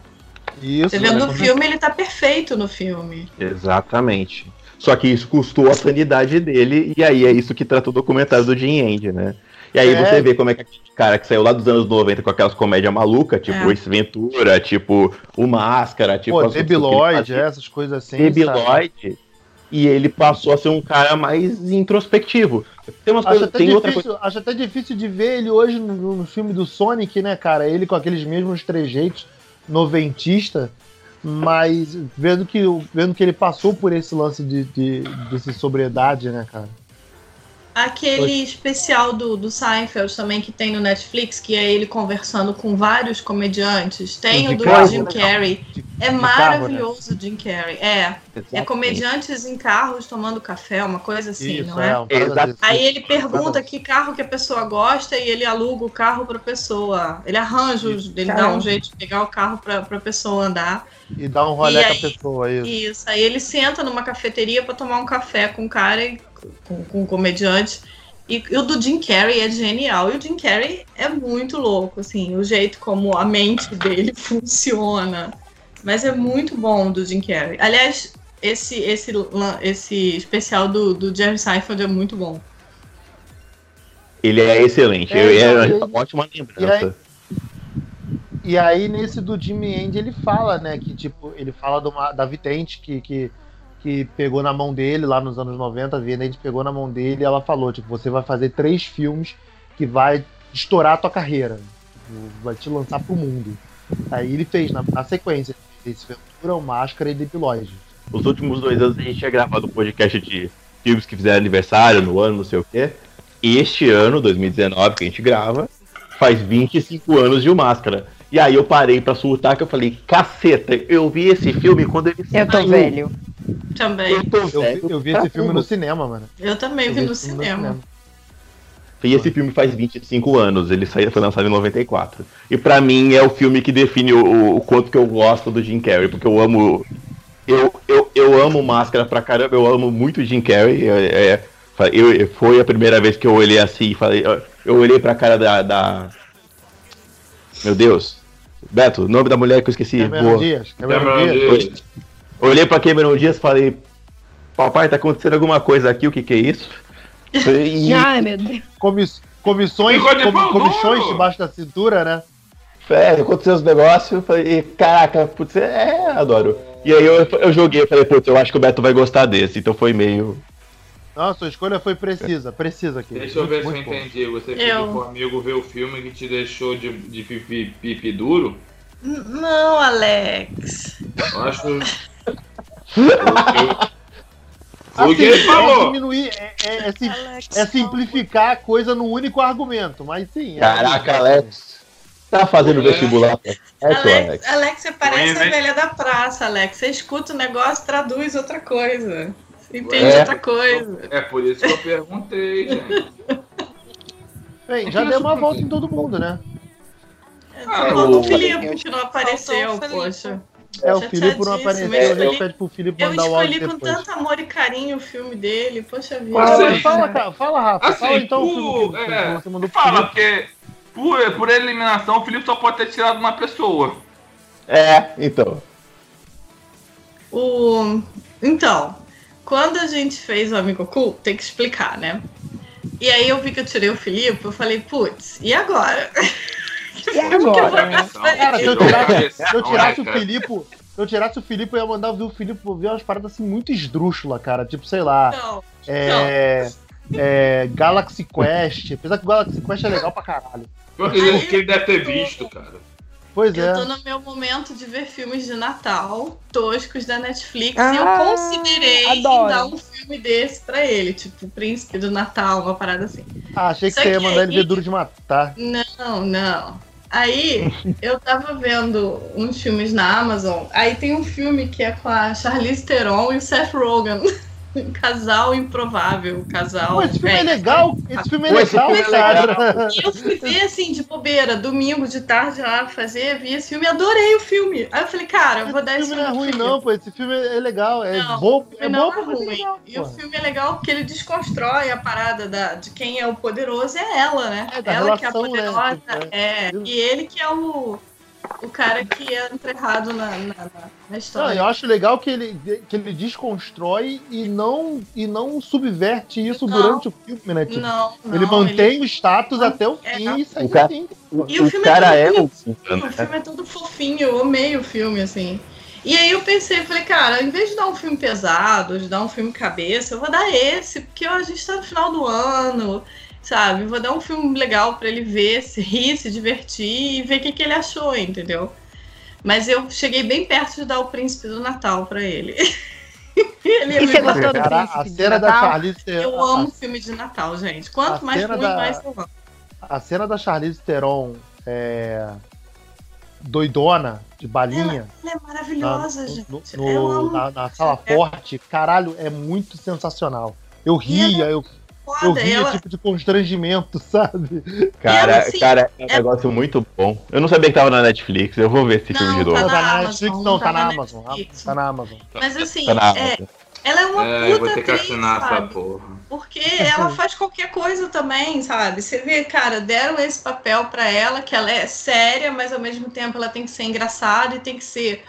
Isso, Você vendo né? o filme, ele tá perfeito no filme. Exatamente. Só que isso custou a sanidade dele, e aí é isso que trata o documentário do Jim End, né? E aí É. você vê como é que aquele cara que saiu lá dos anos 90 com aquelas comédias malucas, tipo É. Ace Ventura, tipo O Máscara, tipo... Pô, Debiloid, fazia. essas coisas assim. sabe? Debiloid. e ele passou a ser um cara mais introspectivo. Tem umas Acho coisas, até, tem outra difícil, acho até difícil de ver ele hoje no, no filme do Sonic, né, cara? Ele com aqueles mesmos trejeitos noventista, mas vendo que, vendo que ele passou por esse lance de, de, de sobriedade, né, cara? Aquele Oi. especial do, do Seinfeld também que tem no Netflix, que é ele conversando com vários comediantes. Tem De o do carro, Jim né? Carrey. De- É de maravilhoso o Jim Carrey. É. É coisa. comediantes em carros tomando café, uma coisa assim, Isso, não é? é, desse. Aí ele pergunta que carro que a pessoa gosta e ele aluga o carro pra pessoa. Ele arranja, os- ele dá um jeito de pegar o carro pra, pra pessoa andar. E dá um rolê com a pessoa, isso. Isso. Aí ele senta numa cafeteria pra tomar um café com o cara, e- com, com o comediante. E, e o do Jim Carrey é genial. E o Jim Carrey é muito louco, assim, o jeito como a mente dele funciona. Mas é muito bom o do Jim Carrey. Aliás, esse, esse, esse especial do, do Jerry Seinfeld é muito bom. Ele é excelente. É, é então, uma ótima lembrança. E aí, nesse do Jimmy End, ele fala, né, que tipo, ele fala de uma- da Vitente que, que, que pegou na mão dele lá nos anos 90, a Vitente pegou na mão dele e ela falou, tipo, você vai fazer três filmes que vai estourar a tua carreira, tipo, vai te lançar pro mundo. Aí ele fez, na, na sequência, fez Ventura, o Máscara e Depiloide. Os últimos dois anos a gente tinha gravado um podcast de filmes que fizeram aniversário no ano, não sei o quê. E este ano, 2019, que a gente grava, faz 25 anos de O Máscara. E aí eu parei pra surtar que eu falei, caceta, eu vi esse filme quando ele Eu tô saiu. velho. Também. Eu tô Eu, vi- velho. eu vi esse filme no cinema, mano. Eu também Eu vi no esse filme cinema. E esse filme faz 25 anos, ele saiu, foi lançado em 94. E pra mim é o filme que define o, o quanto que eu gosto do Jim Carrey, porque eu amo. Eu, eu, eu amo Máscara pra caramba, eu amo muito o Jim Carrey. É, é, eu, eu- foi a primeira vez que eu olhei assim e falei. Eu, eu olhei pra cara da, da- Meu Deus. Beto, o nome da mulher que eu esqueci. Cameron Boa. Dias. Cameron Cameron Dias. Olhei pra Cameron Dias e falei. Papai, tá acontecendo alguma coisa aqui, o que que é isso? E, Ai, meu Deus. Comis- comissões, com- duro. debaixo da cintura, né? É, aconteceu os negócios, falei, caraca, putz, é, adoro. E aí eu, eu joguei, eu falei, putz, eu acho que o Beto vai gostar desse, então foi meio. Não, sua escolha foi precisa, precisa aqui. Deixa eu ver se eu Muito entendi. Você Eu- pediu pro amigo ver o filme que te deixou de, de pipi, pipi duro? Não, Alex. Eu acho. eu- eu- Foi o que Assim, ele é falou. diminuir, é, é- é sim- Alex, é simplificar a coisa num único argumento, mas sim. é- Caraca, Alex. Tá fazendo vestibular pra certo, Alex, Alex? Alex, você parece a né? velha da praça, Alex. Você escuta o negócio, traduz outra coisa. Entende É. outra coisa. É por isso que eu perguntei, gente. Bem, já deu uma volta em todo mundo, né? Ah, o o- Filipe que não apareceu, Faltou o poxa. É, o Filipe não apareceu, mas a eu pede pro Filipe Eu mandar o áudio escolhi com depois. tanto amor e carinho o filme dele, poxa vida. Fala, Assim, fala, cara, fala, Rafa. Assim, fala então o por, filme que é, você mandou fala, Filipe. porque por, por eliminação o Felipe só pode ter tirado uma pessoa. É, então. O... Então, quando a gente fez o Amigo Cool, tem que explicar, né? E aí eu vi que eu tirei o Filipe, eu falei, putz, e agora? E agora, né? Cara, se eu tirasse, se eu tirasse né, o cara? Filipe. Se eu tirasse o Filipe, eu ia mandar ver o Filipe ver umas paradas assim muito esdrúxulas, cara. Tipo, sei lá. Não, É. é, Galaxy Quest. Apesar que o Galaxy Quest é legal pra caralho. Ele, que ele deve ter visto, cara. Pois eu é. tô no meu momento de ver filmes de Natal toscos da Netflix Ah, e eu considerei em adoro. dar um filme desse pra ele, tipo Príncipe do Natal, uma parada assim. Ah, achei que Só você ia que mandar ele aí- ver duro de matar. Não, não. Aí eu tava vendo uns filmes na Amazon. Aí tem um filme que é com a Charlize Theron e o Seth Rogen. Um casal improvável, um casal. Pô, esse filme é velho. legal. Esse filme é Pô, esse legal, filme é cara. E eu fui ver assim, de bobeira, domingo de tarde lá fazer, vi esse filme, adorei o filme. Aí eu falei, cara, eu vou dar Esse esse filme não é ruim, não, pô. Esse filme é legal. É Não, bom. É filme não bom é ruim. legal, E o filme é legal porque ele desconstrói a parada da, de quem é o poderoso é ela, né? É, ela que é a né, poderosa. tipo, é. E ele que é o, o cara que é enterrado na, na, na- na Não, história. eu acho legal que ele, que ele desconstrói e não, e não subverte isso Não. durante o filme, né? Tipo, não, não, ele mantém o status até o É. fim e sai O cara- assim. O, E o o filme cara é é todo o. O filme é todo fofinho, eu amei o filme, assim. E aí eu pensei, falei, cara, em vez de dar um filme pesado, de dar um filme cabeça, eu vou dar esse, porque a gente tá no final do ano, sabe? Vou dar um filme legal para ele ver, se rir, se divertir e ver o que, que ele achou, entendeu? Mas eu cheguei bem perto de dar o Príncipe do Natal para ele. ele E você gostou do a Príncipe de cena da? Charlize. Eu amo filme de Natal, gente. Quanto a mais cena ruim, da- mais eu amo. A, a cena da Charlize Theron é, doidona, de balinha, Ela é na, maravilhosa, no- gente. no- eu amo. na, na sala É forte, caralho, é muito sensacional. Eu ria, eu, eu foda. ria Ela, tipo de constrangimento, sabe? Cara, ela, assim, cara, é um é- negócio muito bom. Eu não sabia que tava na Netflix. Eu vou ver esse filme de Não, novo. Não, tá tá na Netflix, Amazon, não, tá tá na Amazon. Tá na Amazon. mas assim, Tá na é, ela é uma É, puta vou ter que atriz, assinar essa sabe? porra. Porque ela faz qualquer coisa também, sabe? Você vê, cara, deram esse papel pra ela, que ela é séria, mas ao mesmo tempo ela tem que ser engraçada e tem que ser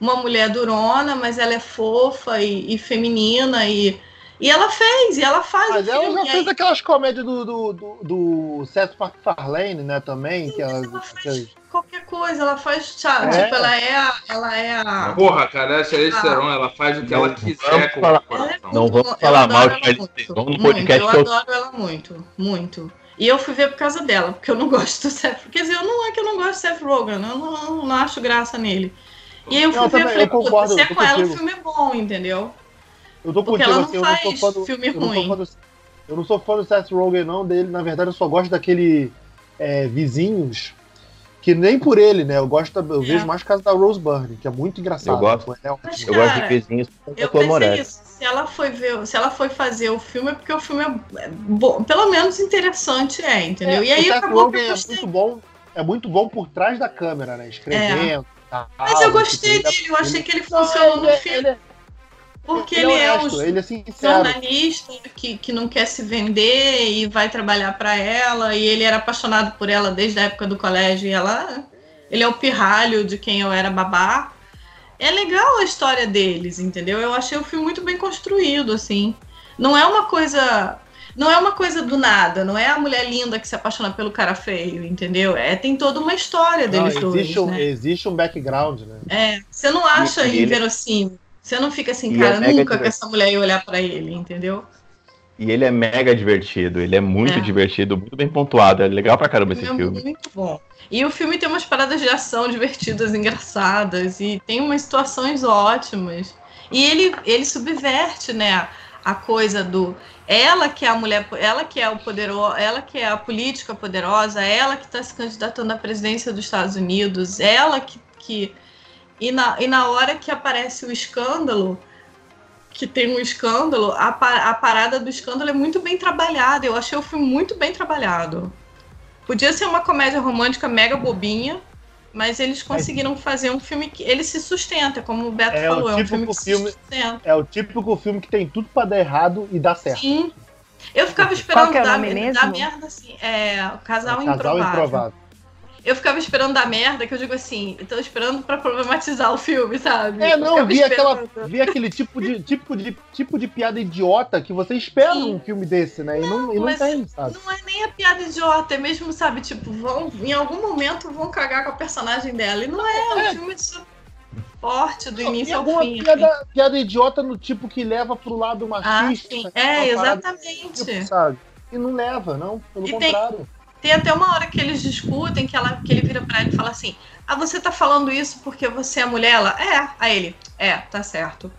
uma mulher durona, mas ela é fofa e, e feminina e, e ela fez, e ela faz Mas o ela filme. já fez aí- aquelas comédias do, do, do, do Seth MacFarlane, né, também, que ela, ela faz qualquer coisa, ela faz, sabe? É. Tipo, ela é a, ela é a Porra, cara, a Charlize Ah. Theron, ela faz o que ela Não quiser vamos com falar- o. Não vamos falar adoro mal de ela Charlize muito, Theron no muito, podcast Eu que eu- adoro ela muito, muito. E eu fui ver por causa dela, porque eu não gosto do Seth. Quer dizer, eu não é que eu não gosto do Seth Rogen, eu não, não acho graça nele. E aí eu fui Não, ver e também, falei, eu concordo, puta, se é com ela, o filme é bom, entendeu? Eu tô Porque contigo, não assim, eu não sou fã do. filme eu não sou ruim. fã do- eu não sou fã do Seth Rogen, não, dele. Na verdade, eu só gosto daquele é, Vizinhos, que nem por ele, né? Eu gosto, da- eu É. vejo mais por causa da Rose Byrne, que é muito engraçado. Eu gosto. É ótimo. Mas, Eu gosto de cara, vizinhos com Eu pensei Moretti. isso. Se ela foi ver, se ela foi fazer o filme, é porque o filme é bom, pelo menos interessante é, entendeu? e aí o acabou que eu é gostei. muito bom, é muito bom por trás da câmera, né? Escrevendo. tal, Mas eu gostei dele, eu achei que ele Não, funcionou ele no é- filme. Ele é- Porque ele ele é é honesto, o ele é sincero. jornalista que, que não quer se vender e vai trabalhar para ela, e ele era apaixonado por ela desde a época do colégio, e ela. Ele é o pirralho de quem eu era babá. É legal a história deles, entendeu? Eu achei o filme muito bem construído, assim. Não é uma coisa. Não é uma coisa do nada, não é a mulher linda que se apaixona pelo cara feio, entendeu? É, tem toda uma história Não, deles dois. existe, um, né? existe um background, né? É, você não acha E inverossímil. Você não fica assim, E cara, é nunca que divertido. essa mulher ia olhar pra ele, entendeu? E ele é mega divertido. Ele é muito É. divertido, muito bem pontuado. É legal pra caramba esse é filme. muito bom. E o filme tem umas paradas de ação divertidas, engraçadas, e tem umas situações ótimas. E ele, ele subverte, né, a coisa do ela que é a mulher, ela que é o poderoso, ela que é a política poderosa, ela que está se candidatando à presidência dos Estados Unidos, ela que, que e na, e na hora que aparece o escândalo, que tem um escândalo, a, a parada do escândalo é muito bem trabalhada. Eu achei o filme muito bem trabalhado. Podia ser uma comédia romântica mega bobinha, mas eles conseguiram fazer um filme que ele se sustenta, como o Beto É o falou, é um filme que filme- se sustenta. É o típico filme que tem tudo pra dar errado e dar certo. Sim. Eu ficava esperando é o dar, dar merda assim. É, o casal, É Casal improvável. improvável. Eu ficava esperando dar merda, que eu digo assim, eu tô esperando pra problematizar o filme, sabe? É, não, vi, aquela, vi aquele tipo de, tipo, de, tipo de piada idiota que você espera Sim. num filme desse, né? E não, e não tem, sabe? Não é nem a piada idiota, é mesmo, sabe, tipo, vão, em algum momento vão cagar com a personagem dela. E não é, um filme de forte do E início ao fim. assim. piada, piada idiota no tipo que leva pro lado Ah, machista. sim. uma É, exatamente. tipo, sabe? E não leva, não. Pelo E contrário. Tem até uma hora que eles discutem, que, ela, que ele vira pra ela e fala assim: Ah, você tá falando isso porque você é mulher? Ela, é. Aí ele, é, tá certo.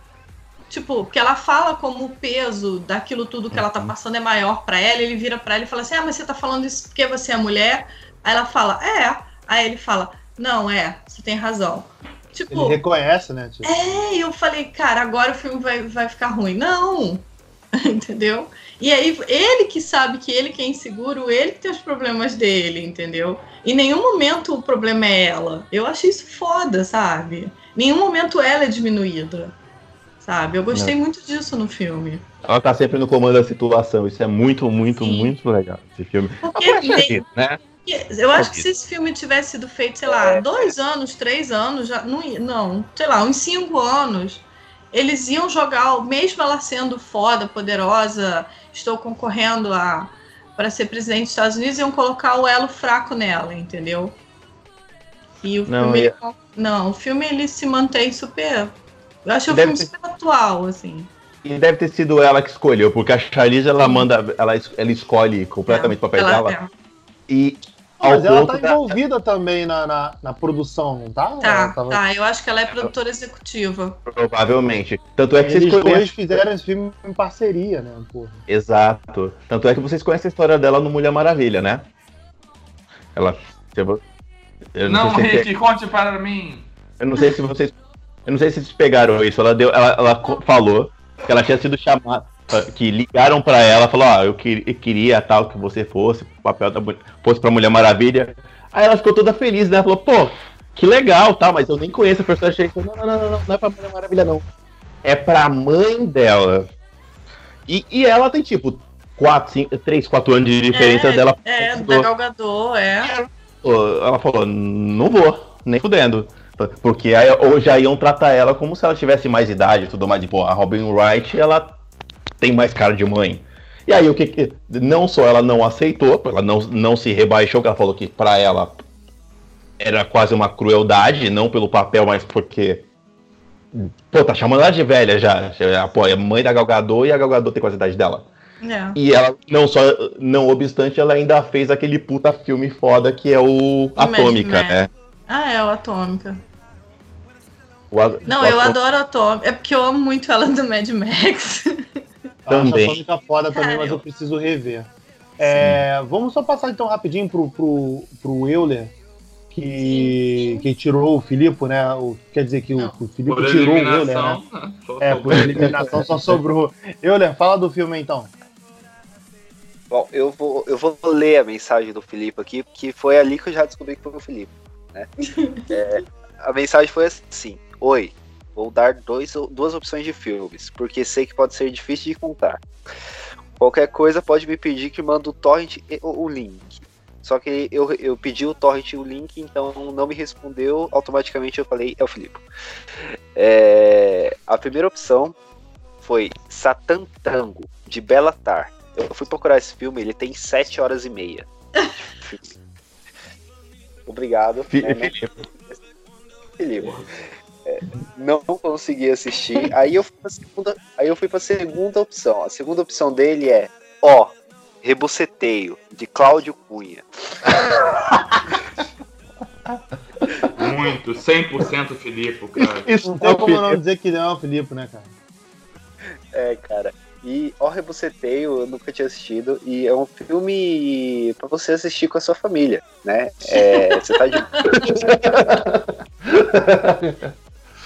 Tipo, porque ela fala como o peso daquilo tudo que ela Uhum. tá passando é maior pra ela, ele vira pra ela e fala assim: Ah, mas você tá falando isso porque você é mulher? Aí ela fala, é. Aí ele fala, não, é, você tem razão. Tipo, Ele reconhece, né? Tipo, é, e eu falei, cara, agora o filme vai, vai ficar ruim. Não! entendeu? E aí, ele que sabe que ele que é inseguro, ele que tem os problemas dele, entendeu? Em nenhum momento o problema é ela. Eu achei isso foda, sabe? Em nenhum momento ela é diminuída. Sabe? Eu gostei muito disso no filme. Ela tá sempre no comando da situação. Isso é muito, muito, Sim. muito legal. Esse filme. Porque nem- gente, né? Eu acho que se esse filme tivesse sido feito, sei lá, dois anos, três anos, já, não, não, sei lá, uns cinco anos, eles iam jogar, mesmo ela sendo foda, poderosa, estou concorrendo a para ser presidente dos Estados Unidos, iam colocar o elo fraco nela, entendeu? E o Não, filme. e- Não, o filme ele se mantém super. Eu acho o Deve filme ter- super atual, assim. E deve ter sido ela que escolheu, porque a Charlize ela manda, ela, ela escolhe completamente o papel Ela- dela. ela- E Mas ela tá da- envolvida também na, na, na produção, não tá? Tá, tava- tá. Eu acho que ela é produtora executiva. provavelmente. Tanto é que vocês Eles dois conhecem. fizeram esse filme em parceria, né? Porra. Exato. Tanto é que vocês conhecem a história dela no Mulher Maravilha, né? Ela. Eu não, Não, sei se Rick, conte para mim. Eu não sei se vocês. Eu não sei se vocês pegaram isso. Ela deu. Ela, ela falou que ela tinha sido chamada. Que ligaram pra ela, falou, ó, eu, que- eu queria tal que você fosse, o papel da fosse pra Mulher Maravilha. Aí ela ficou toda feliz, né? Falou, pô, que legal, tá, mas eu nem conheço a personagem. Não, não, não, não, não, não é pra Mulher Maravilha, não. É pra mãe dela. E, e ela tem, tipo, 4, 5, 3, 4 anos de diferença é, dela. É, da Gal Gadot, é. Pô, Ela falou, não vou, nem fudendo. Porque aí ou já iam tratar ela como se ela tivesse mais idade e tudo mais. Tipo, a Robin Wright, ela tem mais cara de mãe. E aí o que, que não só ela não aceitou, ela não, não se rebaixou, que ela falou que pra ela era quase uma crueldade, não pelo papel, mas porque pô, tá chamando ela de velha já. já pô, é mãe da Gal Gadot e a Gal Gadot tem quase a idade dela. É. E ela, não só, não obstante, ela ainda fez aquele puta filme foda que é o Atômica, Mad né? Ah, é o Atômica. O a- Não, o eu adoro Atômica. É porque eu amo muito ela do Mad Max. Também. Acho a Sônica foda também, mas eu preciso rever. É, vamos só passar então rapidinho pro, pro, pro Euler, que, que tirou o Filipe, né? O, quer dizer que o, o Filipe tirou o Euler, né? É, por eliminação só sobrou. Euler, fala do filme então. Bom, eu vou, eu vou ler a mensagem do Felipe aqui, que foi ali que eu já descobri que foi o Felipe. Né? É, a mensagem foi assim: Oi, vou dar dois, duas opções de filmes, porque sei que pode ser difícil de contar. Qualquer coisa pode me pedir que mando o torrent e o link. Só que eu, eu pedi o torrent e o link, então não me respondeu. Automaticamente eu falei, é o Filipe. É, a primeira opção foi Satan Tango, de Bellatar. Eu fui procurar esse filme, ele tem 7 horas e meia. Obrigado. Fi- né, não- Filipe. É, não consegui assistir. Aí eu, fui pra segunda, aí eu fui pra segunda opção. A segunda opção dele é Ó, Rebuceteio, de Cláudio Cunha. Muito, 100% Filipe, cara. Isso Não tem como não dizer que não é o Filipe, né, cara? É, cara. E Ó Rebuceteio eu nunca tinha assistido. E é um filme pra você assistir com a sua família, né? É, você tá de.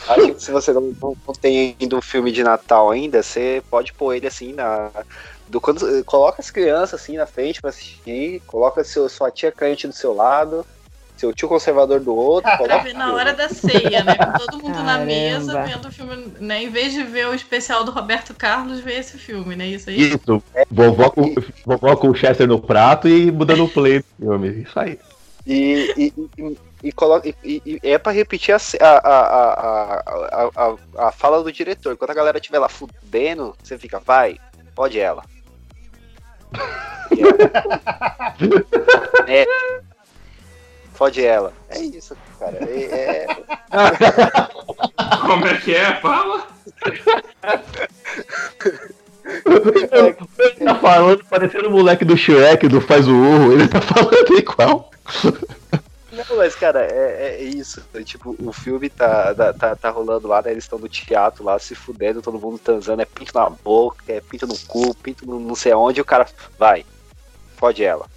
Acho que se você não, não, não tem ainda um filme de Natal ainda, você pode pôr ele assim na. Do, quando, coloca as crianças assim na frente pra assistir, coloca seu, sua tia crente do seu lado, seu tio conservador do outro. Pra coloca ver na hora da ceia, né? Com todo mundo na Caramba. mesa vendo o filme, né? Em vez de ver o especial do Roberto Carlos, ver esse filme, né? Isso aí. Isso, vovó com, vovó com o Chester no prato e mudando o play do filme. Isso aí. E, e, e, e coloca, e, e- é pra repetir a, a, a, a, a, a, a fala do diretor. Quando a galera estiver lá fudendo, você fica, vai, pode ela. Ela. É. Pode ela. É isso, cara. É, é- Como é que é? Fala. Ele tá falando parecendo o moleque do Shrek, do Faz o Urro. Ele tá falando igual. Não, mas, cara, é, é isso. É, tipo, o filme tá, tá, tá, rolando lá, né? Eles estão no teatro lá, se fudendo, todo mundo transando, é pinto na boca, é pinto no cu, pinto no não sei aonde, e o cara vai, pode ela.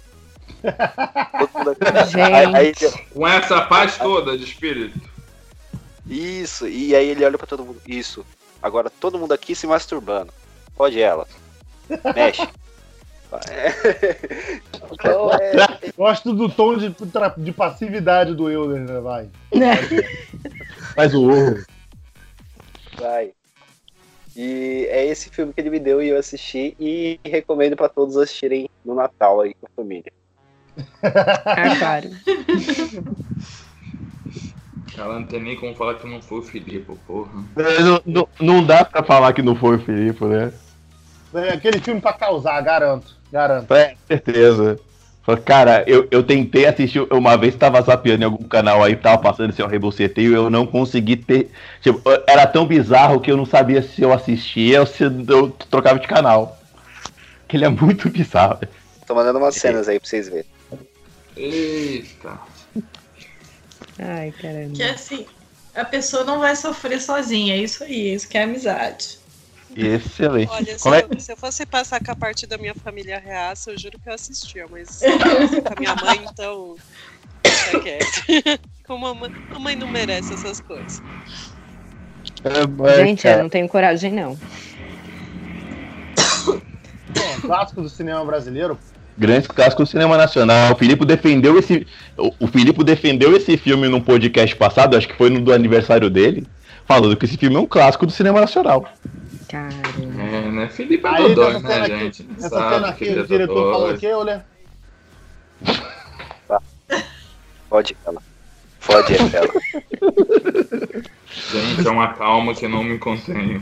Todo mundo- aí, aí- Com essa paz toda de espírito. isso, e aí ele olha pra todo mundo, isso. Agora todo mundo aqui se masturbando. Pode ela. Mexe. É. Então, é, Gosto do tom de, de passividade do Euler, né? Vai. Faz o Urro. Vai. E é esse filme que ele me deu e eu assisti e recomendo pra todos assistirem no Natal aí com a família. Ah, claro. Ela não tem nem como falar que não foi o Filipe, porra. Não, não, não dá pra falar que não foi o Filipe, né? É aquele filme pra causar, garanto. Garanto. É, certeza. Cara, eu, eu tentei assistir uma vez, tava zapeando em algum canal aí, tava passando esse CT e eu não consegui ter. Tipo, era tão bizarro que eu não sabia se eu assistia ou se eu trocava de canal. Que ele é muito bizarro. Tô mandando umas cenas aí pra vocês verem. Eita. Ai, caramba. Que assim, a pessoa não vai sofrer sozinha, é isso aí, isso que é amizade. Excelente. Olha, se, Como é- eu, se eu fosse passar com a parte da minha família reaça, eu juro que eu assistia, mas se eu com a minha mãe, então. Como a mãe, a mãe não merece essas coisas. Gente, eu não tenho coragem, não. Pô, clássico do cinema brasileiro. Grande clássico do cinema nacional. O Filipe defendeu esse. O o Filipe defendeu esse filme num podcast passado, acho que foi no do aniversário dele, falando que esse filme é um clássico do cinema nacional. Caramba. É, né? Felipe é Aí, Dodói, né, cena aqui, gente? nessa Sabe cena que aqui, é o diretor Dodói. falou o quê, olha? Pode ela. Pode ela. Gente, é uma calma que eu não me contenho.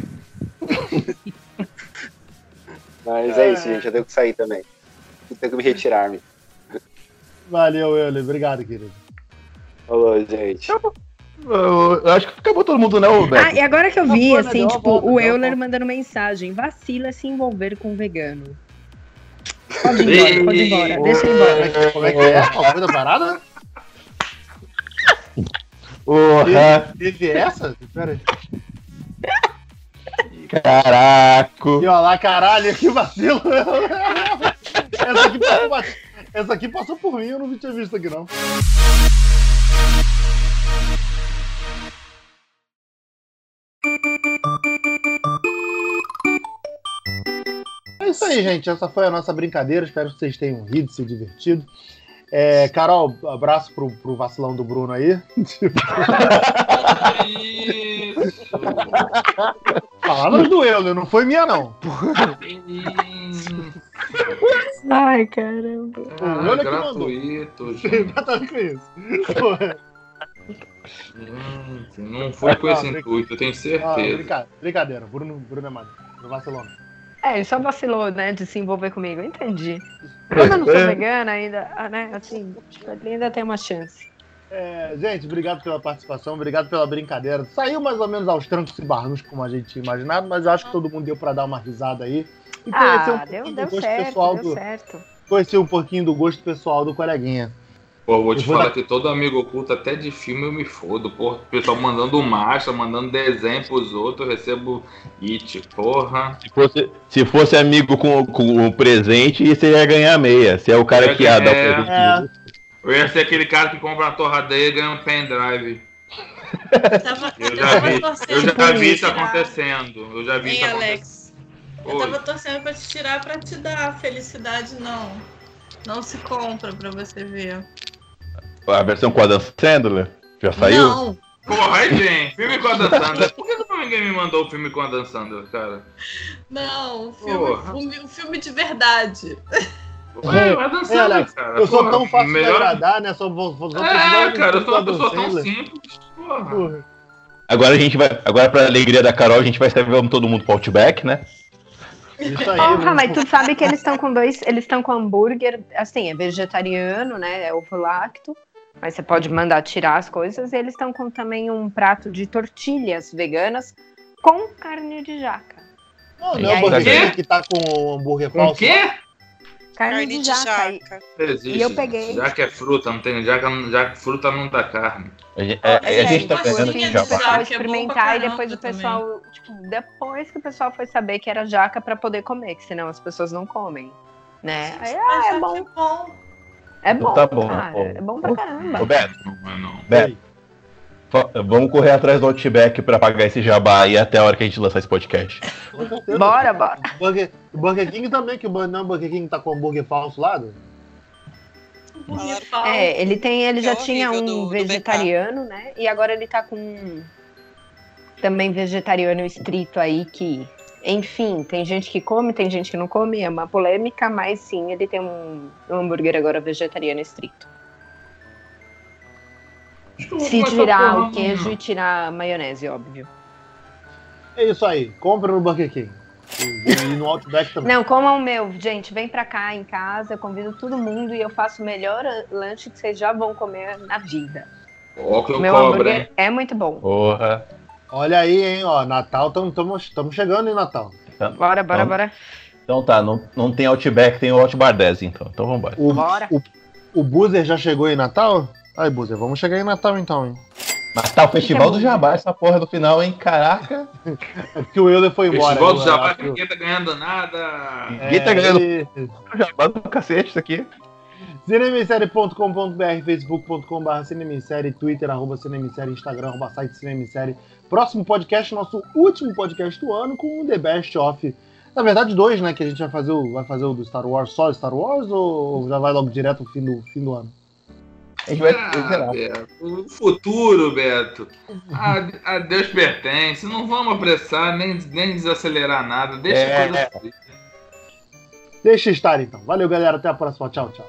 Mas é isso, gente. Eu tenho que sair também. Eu tenho que me retirar-me. Valeu, Euler. Obrigado, querido. Falou, gente. Eu, eu acho que acabou todo mundo, né, ô Ah, e agora que eu vi, né? assim, uma tipo, volta, o Euler volta. mandando mensagem. Vacila se envolver com vegano. Pode ir embora, pode ir embora. Deixa é embora. que, como é, que é? Qual foi da parada? Porra, Teve essa? Pera aí. caraco. E ó lá, caralho, que vacilo. essa, aqui passou, essa aqui passou por mim, eu não tinha visto aqui, não. É isso aí, gente. Essa foi a nossa brincadeira. Espero que vocês tenham rido, se divertido. É, Carol, abraço pro, pro vacilão do Bruno aí. Isso. Palavras do Euler, não foi minha, não. Ai, caramba. Ah, olha que mandou. gratuito, gente. Com isso. Porra. Gente, Não foi com esse intuito, eu tenho Ah, certeza. brinca- brincadeira, Bruno, Bruno é. Bruno vacilou. não. É, ele só vacilou, né, de se envolver comigo. Eu entendi. Como eu não sou É. vegana ainda, ah, né, assim, ele ainda tem uma chance. É, gente, obrigado pela participação, obrigado pela brincadeira. Saiu mais ou menos aos trancos e barrancos, como a gente tinha imaginado, mas eu acho que todo mundo deu pra dar uma risada aí. E conhecer um Ah, pouquinho deu, do deu gosto certo, pessoal deu do. certo. Conhecer um pouquinho do gosto pessoal do coleguinha. Pô, vou te Eu vou falar dar- que todo amigo oculto, até de filme, eu me fodo. Porra, o pessoal mandando marcha, mandando desenho pros outros, eu recebo it, porra. Se fosse, se fosse amigo com, com o presente, você ia ganhar meia. Você é o cara que ia dar o É. presente. Eu ia ser aquele cara que compra uma torradeira e ganha um pendrive. Tava, Eu eu já vi, eu já vi isso tirar. acontecendo. Eu já vi Hein, isso acontecendo. Alex? Eu Oi. tava torcendo pra te tirar pra te dar. Felicidade não. Não se compra pra você ver. A versão com a Dan Sandler já saiu? Não. Porra, aí, gente, filme com a Dan Sandler. Por que ninguém me mandou o filme com a Dan Sandler, cara? Não, o filme, o, filme de verdade. Dan É, Sandler, Alex, cara. eu sou porra, tão fácil melhor... de agradar, né? Só vou, vou, vou É, cara, eu sou uma pessoa tão simples. Porra. Porra. Agora a gente vai. Agora, pra alegria da Carol, a gente vai estar levando todo mundo pro Outback, né? Isso aí. Porra, vamos- mas tu sabe que eles estão com dois. Eles estão com hambúrguer, assim, é vegetariano, né? É ovo lacto. Mas você pode mandar tirar as coisas. E eles estão com também um prato de tortilhas veganas com carne de jaca. Não, E não é? King que tá com o hambúrguer Com o falso. quê? Carne, Carne de de jaca. E- jaca. Existe. E eu peguei. Já que é fruta, não tem. Que, já que fruta não dá carne. A gente, é, É, a gente tá gostinho ganhando de aqui o jaca. pessoal que é experimentar e caramba depois o também. pessoal, tipo, depois que o pessoal foi saber que era jaca pra poder comer, que senão as pessoas não comem, né? Aí, ah, é bom, que bom. É bom, Tá bom, cara, bom. é bom pra caramba. Ô, Beto, é. Beto, vamos correr atrás do Outback pra pagar esse jabá aí até a hora que a gente lançar esse podcast. Bora, bora. O Burger, o Burger King também, que o não, Burger King tá com hambúrguer falso lá. né? É, ele tem, ele É já horrível tinha um do- do vegetariano, né? E agora ele tá com um também vegetariano estrito aí que, enfim, tem gente que come, tem gente que não come, é uma polêmica, mas sim, ele tem um, um hambúrguer agora vegetariano estrito. Se tirar o queijo e tirar a maionese, óbvio. É isso aí, compra no Burger King. Ir no Outback também. Não, comam o meu. Gente, vem pra cá em casa, eu convido todo mundo e eu faço o melhor lanche que vocês já vão comer na vida. Ó, que eu meu cobro, hambúrguer hein? é muito bom. Porra. Olha aí, hein, ó. Natal, estamos chegando em Natal. Bora, bora, Então- bora. Então tá, não, não tem Outback, tem o Outbar 10, então. Então vambora. O, Bora. o, o Boozer já chegou em Natal? Aí, Boozer, vamos chegar em Natal então, hein? Mas tá o Festival do Jabá, essa porra do final, hein? Caraca. É porque o Euler foi embora. Festival do eu Jabá, acho. ninguém tá ganhando nada. Ninguém tá ganhando ele- o Jabá do cacete isso aqui. cinemissérie.com.br, facebook.com.br, cinemissérie, twitter, arroba cinemissérie, instagram, arroba site cinemissérie. Próximo podcast, nosso último podcast do ano, com o The Best of. Na verdade, dois, né? Que a gente vai fazer o, vai fazer o do Star Wars só Star Wars ou já vai logo direto no fim do, fim do ano? A gente vai. Ah. Beto, o futuro, Beto. A, a Deus pertence. Não vamos apressar, nem, nem desacelerar nada. Deixa É. coisa fluir. Deixa estar então. Valeu, galera. Até a próxima. Tchau, tchau.